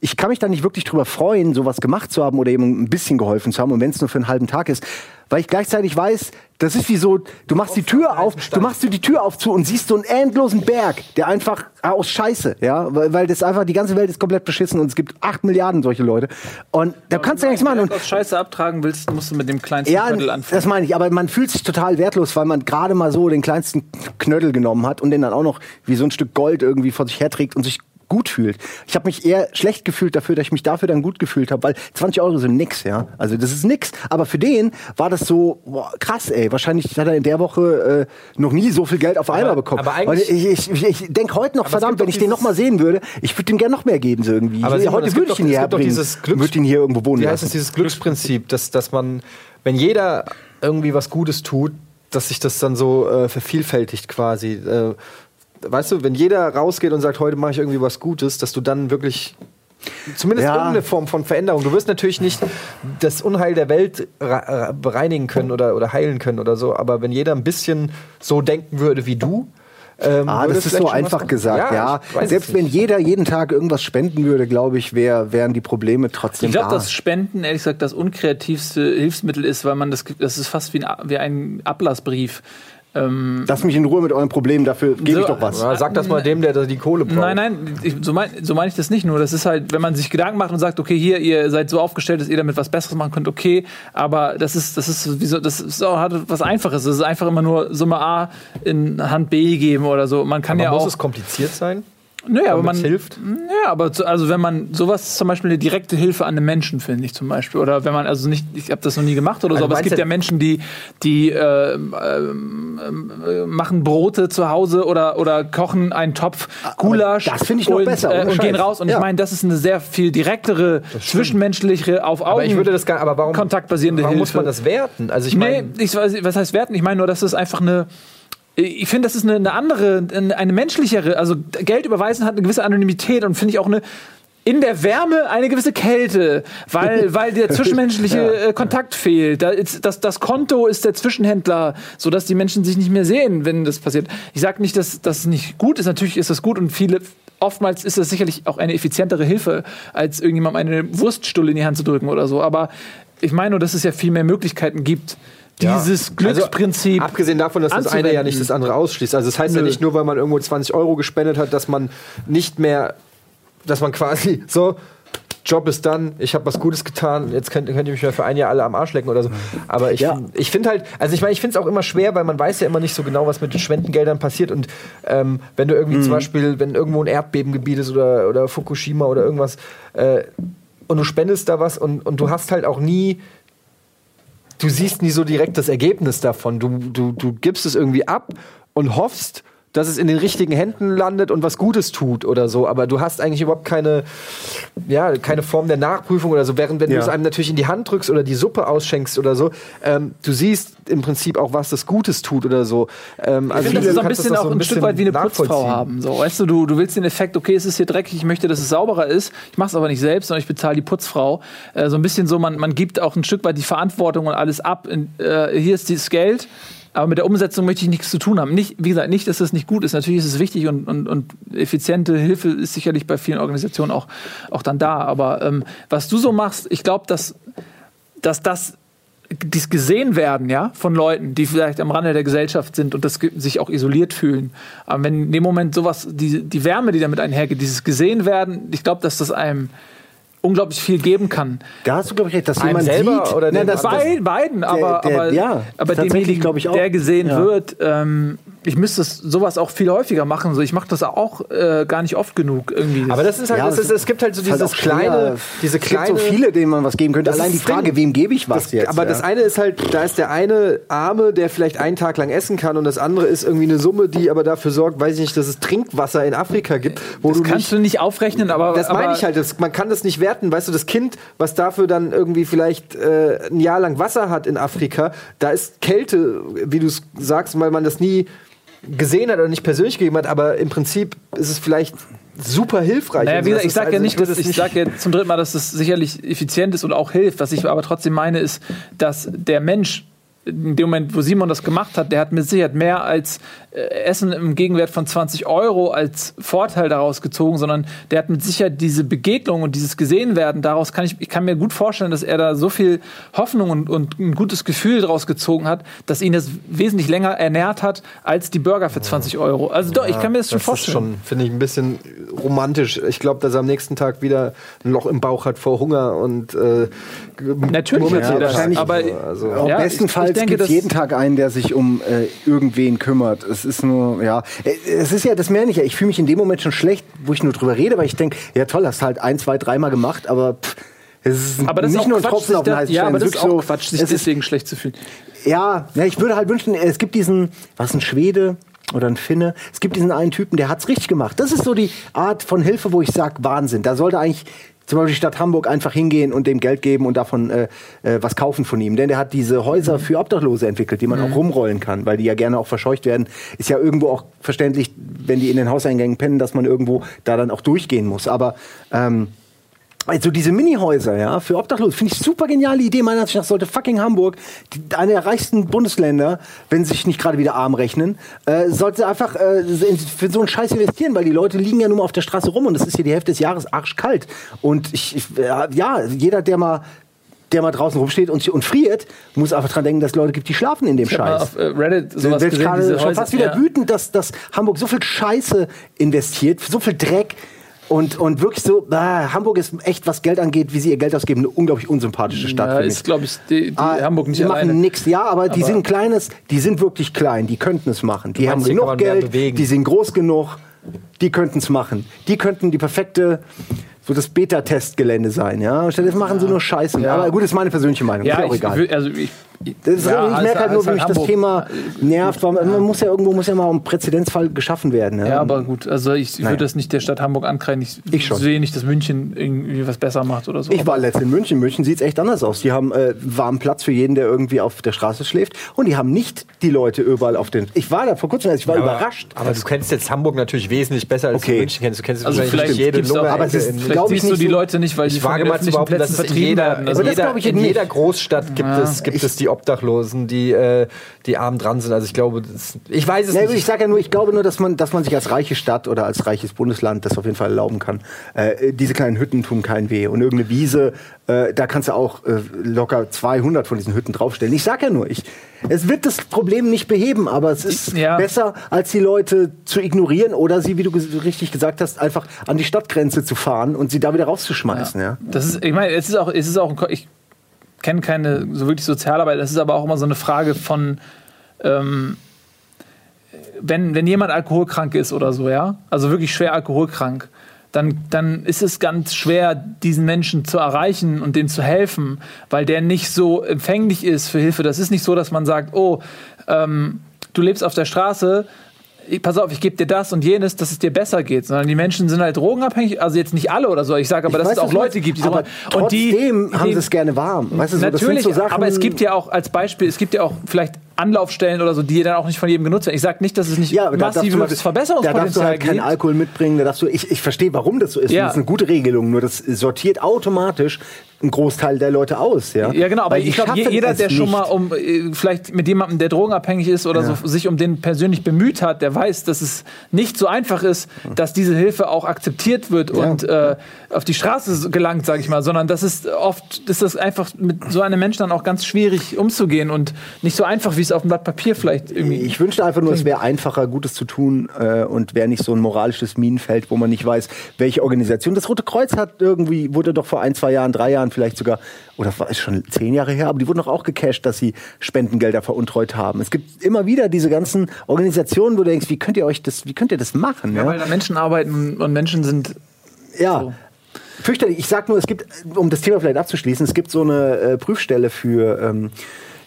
ich kann mich da nicht wirklich drüber freuen, sowas gemacht zu haben oder eben ein bisschen geholfen zu haben und wenn es nur für einen halben Tag ist, weil ich gleichzeitig weiß, das ist wie so, du machst die Tür auf, du machst die Tür auf zu und siehst so einen endlosen Berg, der einfach aus Scheiße, ja, weil, weil das einfach die ganze Welt ist komplett beschissen und es gibt acht Milliarden solche Leute. Und da kannst du ja nichts machen. Wenn du aus Scheiße abtragen willst, musst du mit dem kleinsten ja, Viertel anfangen. das meine ich, aber man fühlt sich total wertlos, weil man gerade mal so den kleinsten Knödel genommen hat und den dann auch noch wie so ein Stück Gold irgendwie vor sich herträgt und sich gut fühlt. Ich habe mich eher schlecht gefühlt dafür, dass ich mich dafür dann gut gefühlt habe, weil 20 Euro sind nix, ja. Also das ist nix. Aber für den war das so boah, krass, ey. Wahrscheinlich hat er in der Woche äh, noch nie so viel Geld auf einmal bekommen. aber eigentlich- ich ich, ich denke heute noch, verdammt, wenn ich den noch mal sehen würde, ich würde dem gerne noch mehr geben, so irgendwie. Aber Simon, heute würde ich ihn doch- hier herbringen. Würde ihn hier irgendwo wohnen Wie heißt es, dieses Glücksprinzip, dass, dass man, wenn jeder irgendwie was Gutes tut, dass sich das dann so äh, vervielfältigt quasi. Äh, weißt du, wenn jeder rausgeht und sagt, heute mache ich irgendwie was Gutes, dass du dann wirklich zumindest Ja. irgendeine Form von Veränderung. Du wirst natürlich nicht das Unheil der Welt bereinigen können oder, oder heilen können oder so, aber wenn jeder ein bisschen so denken würde wie du, ähm, Ah, das ist so einfach gesagt, ja. ich es Selbst wenn jeder jeden Tag irgendwas spenden würde, glaube ich, wär, wären die Probleme trotzdem Ich glaube, da. dass Spenden ehrlich gesagt das unkreativste Hilfsmittel ist, weil man das, das ist fast wie ein, wie ein Ablassbrief. Ähm, Lass mich in Ruhe mit euren Problemen, dafür gebe So, ich doch was. Ja, sag das mal dem, der da die Kohle braucht. Nein, nein, ich, so meine so mein ich das nicht nur. Das ist halt, wenn man sich Gedanken macht und sagt, okay, hier, ihr seid so aufgestellt, dass ihr damit was Besseres machen könnt, okay, aber das ist, das ist, wie so, das ist auch, hat was Einfaches. Das ist einfach immer nur Summe A in Hand B geben oder so. Man kann Aber ja muss auch. es kompliziert sein? Nö, aber man hilft? Ja, aber zu, also wenn man sowas zum Beispiel eine direkte Hilfe an den Menschen, finde ich zum Beispiel. Oder wenn man also nicht, ich habe das noch nie gemacht oder so, Also aber es gibt ja Menschen, die, die äh, äh, machen Brote zu Hause oder, oder kochen einen Topf Gulasch das finde ich noch und, besser, äh, und gehen raus. Und Ja. ich meine, das ist eine sehr viel direktere, zwischenmenschliche, auf Augen Aber ich würde das gar, aber warum, kontaktbasierende warum Hilfe. muss man das werten? Also ich Nee, meine, ich weiß, was heißt werten? Ich meine nur, dass es einfach eine. Ich finde, das ist eine, eine andere, eine, menschlichere. Also Geld überweisen hat eine gewisse Anonymität und finde ich auch eine. In der Wärme eine gewisse Kälte, weil, <laughs> weil der zwischenmenschliche äh, Kontakt fehlt. Das, das Konto ist der Zwischenhändler, sodass die Menschen sich nicht mehr sehen, wenn das passiert. Ich sage nicht, dass das nicht gut ist. Natürlich ist das gut und viele, oftmals ist das sicherlich auch eine effizientere Hilfe, als irgendjemandem eine Wurststulle in die Hand zu drücken oder so. Aber ich meine nur, dass es ja viel mehr Möglichkeiten gibt, dieses Glücksprinzip. Also, abgesehen davon, dass das eine anzuwenden. ja nicht das andere ausschließt. Also das heißt ja Nö. nicht nur, weil man irgendwo 20 Euro gespendet hat, dass man nicht mehr, dass man quasi <laughs> so Job ist dann, ich habe was Gutes getan, jetzt könnt, könnt ihr mich mal für ein Jahr alle am Arsch lecken oder so. Aber ich, Ja. ich finde halt, also ich meine, ich finde es auch immer schwer, weil man weiß ja immer nicht so genau, was mit den Spendengeldern passiert. Und ähm, wenn du irgendwie zum Beispiel, wenn irgendwo ein Erdbebengebiet ist oder, oder Fukushima oder irgendwas, äh, und du spendest da was und, und du hast halt auch nie du siehst nie so direkt das Ergebnis davon. Du, du, du gibst es irgendwie ab und hoffst, dass es in den richtigen Händen landet und was Gutes tut oder so. Aber du hast eigentlich überhaupt keine, ja, keine Form der Nachprüfung oder so. Während wenn Ja. du es einem natürlich in die Hand drückst oder die Suppe ausschenkst oder so, ähm, du siehst im Prinzip auch, was das Gutes tut oder so. Ähm, Ich finde, das ist so ein kannst bisschen das auch ein Stück weit wie eine Putzfrau haben. So, weißt du, du, du willst den Effekt, okay, es ist hier dreckig, ich möchte, dass es sauberer ist. Ich mache es aber nicht selbst, sondern ich bezahle die Putzfrau. Äh, so ein bisschen so, man, man gibt auch ein Stück weit die Verantwortung und alles ab. In, äh, hier ist dieses Geld. Aber mit der Umsetzung möchte ich nichts zu tun haben. Nicht, wie gesagt, nicht, dass das nicht gut ist. Natürlich ist es wichtig und, und, und effiziente Hilfe ist sicherlich bei vielen Organisationen auch, auch dann da. Aber ähm, was du so machst, ich glaube, dass, dass das dies gesehen werden, ja, von Leuten, die vielleicht am Rande der Gesellschaft sind und das sich auch isoliert fühlen. Aber wenn in dem Moment sowas, die, die Wärme, die damit einhergeht, dieses gesehen werden, ich glaube, dass das einem unglaublich viel geben kann. Da hast du, glaube ich, recht, dass Einem jemand selber sieht. oder Nein, dem das, das, Bei beiden, aber, der- aber, ja, aber demjenigen, glaub ich auch. der gesehen Ja. wird, ähm, ich müsste es- sowas auch viel häufiger machen. So, ich mache das auch äh, gar nicht oft genug irgendwie. Aber das ist halt, Ja, das das ist, es gibt halt so halt dieses schwer. kleine, diese es gibt kleine. so viele, denen man was geben könnte. Das Allein die Frage, Ding. wem gebe ich was Das, jetzt? aber ja. das eine ist halt, da ist der eine Arme, der vielleicht einen Tag lang essen kann und das andere ist irgendwie eine Summe, die aber dafür sorgt, weiß ich nicht, dass es Trinkwasser in Afrika gibt, wo das du kannst nicht du nicht aufrechnen, aber das meine ich halt, das, man kann das nicht werten. Weißt du, das Kind, was dafür dann irgendwie vielleicht äh, ein Jahr lang Wasser hat in Afrika, da ist Kälte, wie du es sagst, weil man das nie gesehen hat oder nicht persönlich gegeben hat, aber im Prinzip ist es vielleicht super hilfreich. Naja, wie gesagt, ich Das sage ja also- nicht, würde dass es ich sage ja zum dritten Mal, dass das sicherlich effizient ist und auch hilft. Was ich aber trotzdem meine, ist, dass der Mensch in dem Moment, wo Simon das gemacht hat, der hat mit Sicherheit mehr als Essen im Gegenwert von 20 Euro als Vorteil daraus gezogen, sondern der hat mit Sicherheit diese Begegnung und dieses Gesehenwerden daraus kann ich, ich kann mir gut vorstellen, dass er da so viel Hoffnung und, und ein gutes Gefühl daraus gezogen hat, dass ihn das wesentlich länger ernährt hat als die Burger für 20 Euro. Also doch, ich kann mir das schon Das ist vorstellen. schon, finde ich, ein bisschen romantisch. Ich glaube, dass er am nächsten Tag wieder ein Loch im Bauch hat vor Hunger und äh, Natürlich das, wahrscheinlich. aber also, Ja, besten ich- Fall Hals denke, gibt's dass- jeden Tag einen, der sich um äh, irgendwen kümmert. Es ist nur, ja, Äh, es ist ja das mehr nicht. Ich fühle mich in dem Moment schon schlecht, wo ich nur drüber rede, weil ich denke, ja toll, hast halt ein, zwei, dreimal gemacht, aber pff, es ist Aber das nicht ist nur ein Quatsch, Tropfen auf den heißen Ja, aber das Es ist auch so- Quatsch, sich es ist- deswegen schlecht zu fühlen. Ja, ja, ich würde halt wünschen, es gibt diesen, was ein Schwede oder ein Finne, es gibt diesen einen Typen, der hat's richtig gemacht. Das ist so die Art von Hilfe, wo ich sag Wahnsinn. Da sollte eigentlich zum Beispiel die Stadt Hamburg einfach hingehen und dem Geld geben und davon äh, äh, was kaufen von ihm. Denn der hat diese Häuser für Obdachlose entwickelt, die man auch rumrollen kann, weil die ja gerne auch verscheucht werden. Ist ja irgendwo auch verständlich, wenn die in den Hauseingängen pennen, dass man irgendwo da dann auch durchgehen muss. Aber ähm, also diese Minihäuser, ja, für Obdachlose, finde ich super geniale Idee. Meiner Ansicht nach sollte fucking Hamburg, die, eine der reichsten Bundesländer, wenn sie sich nicht gerade wieder arm rechnen, äh, sollte einfach äh, für so einen Scheiß investieren, weil die Leute liegen ja nur mal auf der Straße rum und es ist hier die Hälfte des Jahres arschkalt. Und ich, ich äh, ja, jeder, der mal der mal draußen rumsteht und, und friert, muss einfach dran denken, dass es Leute gibt, die schlafen in dem Ich Scheiß. auf äh, Reddit sowas gesehen, gerade schon Häuser. fast wieder ja. wütend, dass, dass Hamburg so viel Scheiße investiert, so viel Dreck. Und, und wirklich so, ah, Hamburg ist echt, was Geld angeht, wie sie ihr Geld ausgeben, eine unglaublich unsympathische Stadt. Ja, ist, glaube ich, die, die Ah, Hamburg nicht die alleine. machen nichts, ja, aber, die Aber- sind ein kleines, die sind wirklich klein, die könnten es machen. Die meinst, haben genug Geld, die sind groß genug, die könnten es machen. Die könnten die perfekte, so das Beta-Testgelände sein, ja. Stattdessen machen sie nur Scheiße. Ja. Aber gut, das ist meine persönliche Meinung, ist Ja, ja auch ich, egal. also ich, Das ist, ja, ich merke halt nur, wie mich das Thema nervt, weil man, muss ja irgendwo muss ja mal um Präzedenzfall geschaffen werden. Ja, Ja, aber gut, also ich Naja. würde das nicht der Stadt Hamburg ankreiden. Ich, Ich schon. sehe nicht, dass München irgendwie was besser macht oder so. ich war letztens in München. In München sieht es echt anders aus. Die haben äh, warmen Platz für jeden, der irgendwie auf der Straße schläft. Und die haben nicht die Leute überall auf den. Ich war da vor kurzem, ich war überrascht. Aber du kennst jetzt Hamburg natürlich wesentlich besser, als Okay. du München kennst. Du kennst also vielleicht jede Lunge. aber es ist- in- vielleicht glaub ich siehst du nicht die so- Leute nicht, weil ich wage mal zu behaupten, dass es in jeder, Also jeder, ich in jeder Großstadt gibt, Ja. es, gibt es die Obdachlosen, die, äh, die arm dran sind. Also ich glaube, das, ich weiß es Nee, nicht. ich sage ja nur, ich glaube nur, dass man, dass man sich als reiche Stadt oder als reiches Bundesland das auf jeden Fall erlauben kann. Äh, diese kleinen Hütten tun keinen weh. Und irgendeine Wiese, äh, da kannst du auch äh, locker 200 von diesen Hütten draufstellen. Ich sage ja nur, ich, es wird das Problem nicht beheben, aber es ist Ja. besser, als die Leute zu ignorieren oder sie, wie du richtig gesagt hast, einfach an die Stadtgrenze zu fahren und sie da wieder rauszuschmeißen. Ja. Das ist, ich meine, es ist auch, es ist auch, ich kenne keine so wirklich Sozialarbeit. Das ist aber auch immer so eine Frage von, ähm, wenn, wenn jemand alkoholkrank ist oder so, ja, also wirklich schwer alkoholkrank, dann, dann ist es ganz schwer, diesen Menschen zu erreichen und dem zu helfen, weil der nicht so empfänglich ist für Hilfe. Das ist nicht so, dass man sagt, oh, ähm, du lebst auf der Straße, pass auf, ich gebe dir das und jenes, dass es dir besser geht, sondern die Menschen sind halt drogenabhängig, also jetzt nicht alle oder so, ich sage aber, Ich dass weiß, es auch Leute gibt, die aber so, und die trotzdem haben sie es gerne warm. Weißt du, so, Natürlich, so Sachen, aber es gibt ja auch als Beispiel, es gibt ja auch vielleicht Anlaufstellen oder so, die dann auch nicht von jedem genutzt werden. Ich sage nicht, dass es nicht Ja, aber massives mal- Da darfst du Verbesserungspotenzial halt keinen gibt. Alkohol mitbringen. Da darfst du, ich, ich verstehe, warum das so ist. Ja. Das ist eine gute Regelung. Nur das sortiert automatisch einen Großteil der Leute aus. Ja, Ja, genau, aber Weil die ich glaube, jeder, der schon nicht. mal um äh, vielleicht mit jemandem, der drogenabhängig ist oder Ja. so, sich um den persönlich bemüht hat, der weiß, dass es nicht so einfach ist, dass diese Hilfe auch akzeptiert wird und äh, auf die Straße gelangt, sage ich mal, sondern das ist oft, ist das einfach mit so einem Menschen dann auch ganz schwierig umzugehen und nicht so einfach, wie es auf dem Blatt Papier vielleicht irgendwie. Ich wünschte einfach nur, es wäre einfacher, Gutes zu tun äh, und wäre nicht so ein moralisches Minenfeld, wo man nicht weiß, welche Organisation. Das Rote Kreuz hat irgendwie, wurde doch vor ein, zwei Jahren, drei Jahren vielleicht sogar, oder war es schon zehn Jahre her, aber die wurden doch auch gecasht, dass sie Spendengelder veruntreut haben. Es gibt immer wieder diese ganzen Organisationen, wo du denkst, wie könnt ihr euch das, wie könnt ihr das machen? ja, weil da Menschen arbeiten und Menschen sind Ja. So. Fürchterlich. Ich sag nur, es gibt, um das Thema vielleicht abzuschließen, es gibt so eine äh, Prüfstelle für, ähm,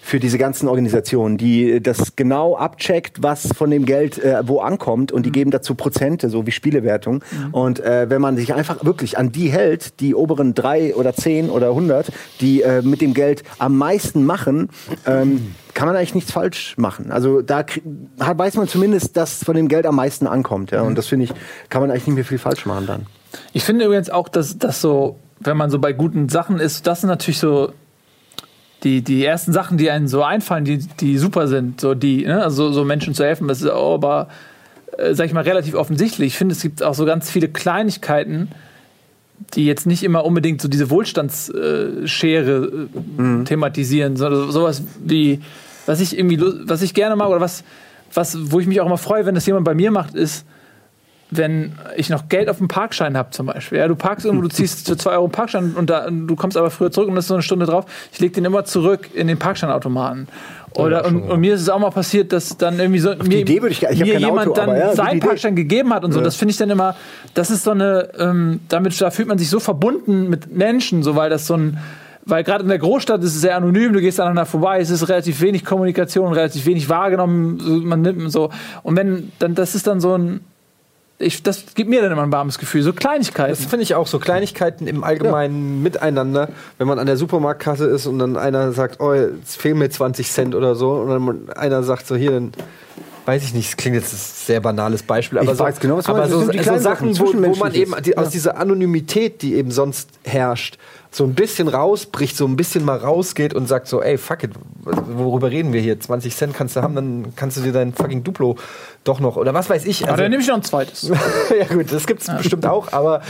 für diese ganzen Organisationen, die das genau abcheckt, was von dem Geld äh, wo ankommt und die geben dazu Prozente, so wie Spielewertung. Und äh, wenn man sich einfach wirklich an die hält, die oberen drei oder zehn oder hundert, die äh, mit dem Geld am meisten machen, ähm, kann man eigentlich nichts falsch machen. Also da weiß man zumindest, dass von dem Geld am meisten ankommt. Ja? Und das finde ich, kann man eigentlich nicht mehr viel falsch machen dann. Ich finde übrigens auch, dass das so, wenn man so bei guten Sachen ist, das sind natürlich so die, die ersten Sachen, die einem so einfallen, die, die super sind, so die, ne? also so Menschen zu helfen, das ist auch aber, äh, sag ich mal, relativ offensichtlich. Ich finde, es gibt auch so ganz viele Kleinigkeiten, die jetzt nicht immer unbedingt so diese Wohlstandsschere äh, thematisieren, sondern sowas wie, was ich irgendwie, was ich gerne mag oder was, was, wo ich mich auch immer freue, wenn das jemand bei mir macht, ist, wenn ich noch Geld auf dem Parkschein habe zum Beispiel. Ja, du parkst irgendwo, du <laughs> ziehst für 2 Euro einen Parkschein und da, du kommst aber früher zurück und das ist so eine Stunde drauf. Ich lege den immer zurück in den Parkscheinautomaten. Oder und, und mir ist es auch mal passiert, dass dann irgendwie so mir, Idee würde ich ich mir jemand Auto, dann ja, seinen. Parkschein gegeben hat und so. Das finde ich dann immer, das ist so eine, ähm, damit da fühlt man sich so verbunden mit Menschen, so weil das so ein weil gerade in der Großstadt ist es sehr anonym, du gehst aneinander vorbei, es ist relativ wenig Kommunikation, relativ wenig wahrgenommen, man nimmt so. Und wenn, dann, das ist dann so ein, ich, das gibt mir dann immer ein warmes Gefühl, so Kleinigkeiten. Das finde ich auch so. Kleinigkeiten im allgemeinen Miteinander, wenn man an der Supermarktkasse ist und dann einer sagt, oh, jetzt fehlen mir 20 Cent oder so und dann einer sagt so hier, dann weiß ich nicht, es klingt jetzt ein sehr banales Beispiel, aber Ich so, genau, was du aber so, Das sind die so kleinen Sachen, Sachen, wo, wo man eben die, aus dieser Anonymität, die eben sonst herrscht, so ein bisschen rausbricht, so ein bisschen mal rausgeht und sagt so, ey, fuck it, worüber reden wir hier? 20 Cent kannst du haben, dann kannst du dir dein fucking Duplo doch noch oder was weiß ich. Aber Also- dann nehme ich noch ein zweites. <laughs> ja gut, das gibt's bestimmt auch, aber,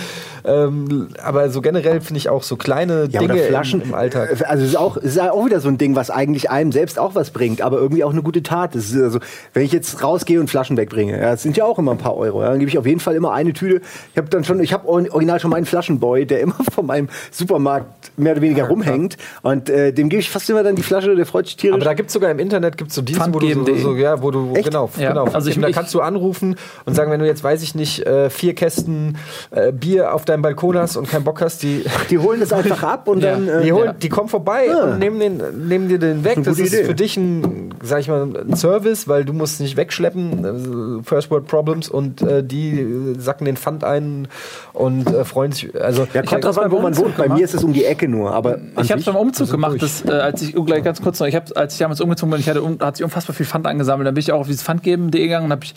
ähm, aber so generell finde ich auch so kleine Ja, Dinge Flaschen im, im Alltag. äh, Also es ist auch, ist auch wieder so ein Ding, was eigentlich einem selbst auch was bringt, aber irgendwie auch eine gute Tat. Das ist also, wenn ich jetzt rausgehe und Flaschen wegbringe, ja, das sind ja auch immer ein paar Euro. Ja, dann gebe ich auf jeden Fall immer eine Tüte. Ich habe dann schon, ich habe original schon meinen Flaschenboy, der <laughs> immer von meinem Supermarkt mehr oder weniger rumhängt und äh, dem gebe ich fast immer dann die Flasche. Der freut sich tierisch. Aber da gibt's sogar im Internet gibt's so Dienste, wo du so, so, ja, wo du Echt? genau, Ja, genau. also ich- da kannst du anrufen und sagen, wenn du jetzt weiß ich nicht äh, vier Kästen äh, Bier auf deinem Balkon hast und keinen Bock hast, die <laughs> die holen das einfach <laughs> ab und Ja. dann. Äh, Die, holen, Ja. die kommen vorbei Ja. und nehmen, den, nehmen dir den weg. Das ist Idee. für dich ein, sag ich mal, ein Service, weil du musst nicht wegschleppen. also First World Problems und äh, die äh, sacken den Pfand ein und äh, freuen sich. Also ja, kommt das drauf an, wo man wohnt. Bei mir ist es um die Ecke nur. Aber Ich habe es beim Umzug gemacht, durch. das, äh, als ich oh, gleich ganz kurz noch, ich hab, als ich damals umgezogen bin, ich hatte, um, hat sich unfassbar viel Pfand angesammelt. Dann bin ich auch auf dieses Pfandgeben.de gegangen und habe ich,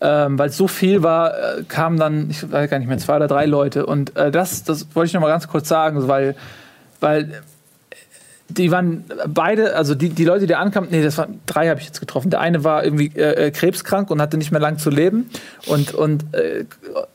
ähm, weil es so viel war, äh, kamen dann, ich weiß gar nicht mehr, zwei oder drei Leute. Und äh, das, das wollte ich noch mal ganz kurz sagen, weil, weil die waren beide, also die, die Leute, die ankamen, nee, das waren drei habe ich jetzt getroffen. Der eine war irgendwie äh, äh, krebskrank und hatte nicht mehr lang zu leben. Und, und, äh,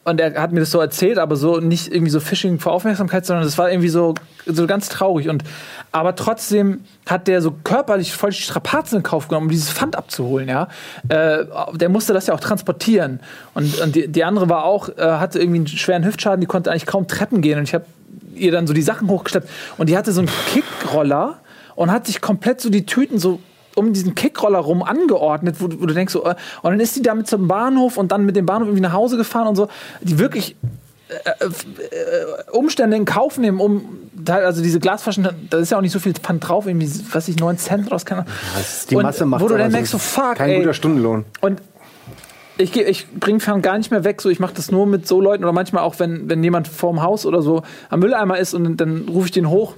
und er hat mir das so erzählt, aber so nicht irgendwie so Phishing für Aufmerksamkeit, sondern das war irgendwie so, so ganz traurig. Und aber trotzdem hat der so körperlich voll die Strapazen in Kauf genommen, um dieses Pfand abzuholen, ja. Äh, der musste das ja auch transportieren. Und, und die, die andere war auch, äh, hatte irgendwie einen schweren Hüftschaden, die konnte eigentlich kaum Treppen gehen. Und ich habe ihr dann so die Sachen hochgeschleppt und die hatte so einen Kickroller und hat sich komplett so die Tüten so um diesen Kickroller rum angeordnet, wo, du- wo du denkst so, äh, und dann ist die damit zum Bahnhof und dann mit dem Bahnhof irgendwie nach Hause gefahren und so, die wirklich äh, äh, Umstände in Kauf nehmen, um also diese Glasflaschen, da ist ja auch nicht so viel Pfand drauf, irgendwie, was ich, 9 Cent raus kann. Ist die Und Masse macht Wo du dann denkst so, fuck, Kein ey. guter Stundenlohn. Und ich, ich bringe Fern gar nicht mehr weg. So, ich mache das nur mit so Leuten oder manchmal auch, wenn, wenn jemand vorm Haus oder so am Mülleimer ist und dann rufe ich den hoch.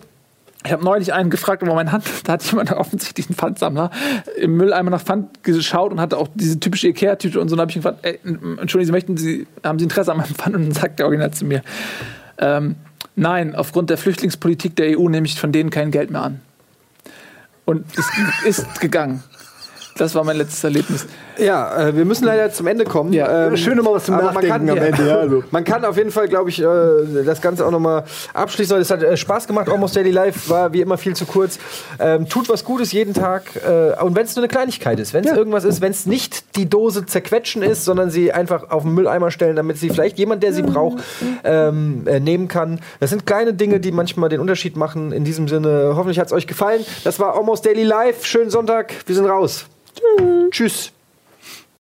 Ich habe neulich einen gefragt, aber mein Hand, da hat jemand <laughs> offensichtlich einen Pfandsammler im Mülleimer nach Pfand geschaut und hatte auch diese typische Ikea-Tüte und so. Und habe ich gefragt, ey, entschuldigen Sie, möchten Sie, haben Sie Interesse an meinem Pfand? Und dann sagt der Original zu mir, ähm, nein, aufgrund der Flüchtlingspolitik der EU nehme ich von denen kein Geld mehr an. Und es ist gegangen. Das war mein letztes Erlebnis. Ja, äh, wir müssen leider zum Ende kommen. Ja. Schön immer was zum Nachdenken kann, am Ende, ja, also. Man kann auf jeden Fall, glaube ich, äh, das Ganze auch nochmal abschließen. Es hat äh, Spaß gemacht. Almost Daily Life war wie immer viel zu kurz. Ähm, tut was Gutes jeden Tag. Äh, und wenn es nur eine Kleinigkeit ist, wenn es irgendwas ist, wenn es nicht die Dose zerquetschen ist, sondern sie einfach auf den Mülleimer stellen, damit sie vielleicht jemand, der sie braucht, ähm, äh, nehmen kann. Das sind kleine Dinge, die manchmal den Unterschied machen. In diesem Sinne, hoffentlich hat es euch gefallen. Das war Almost Daily Life. Schönen Sonntag. Wir sind raus. Tschüss.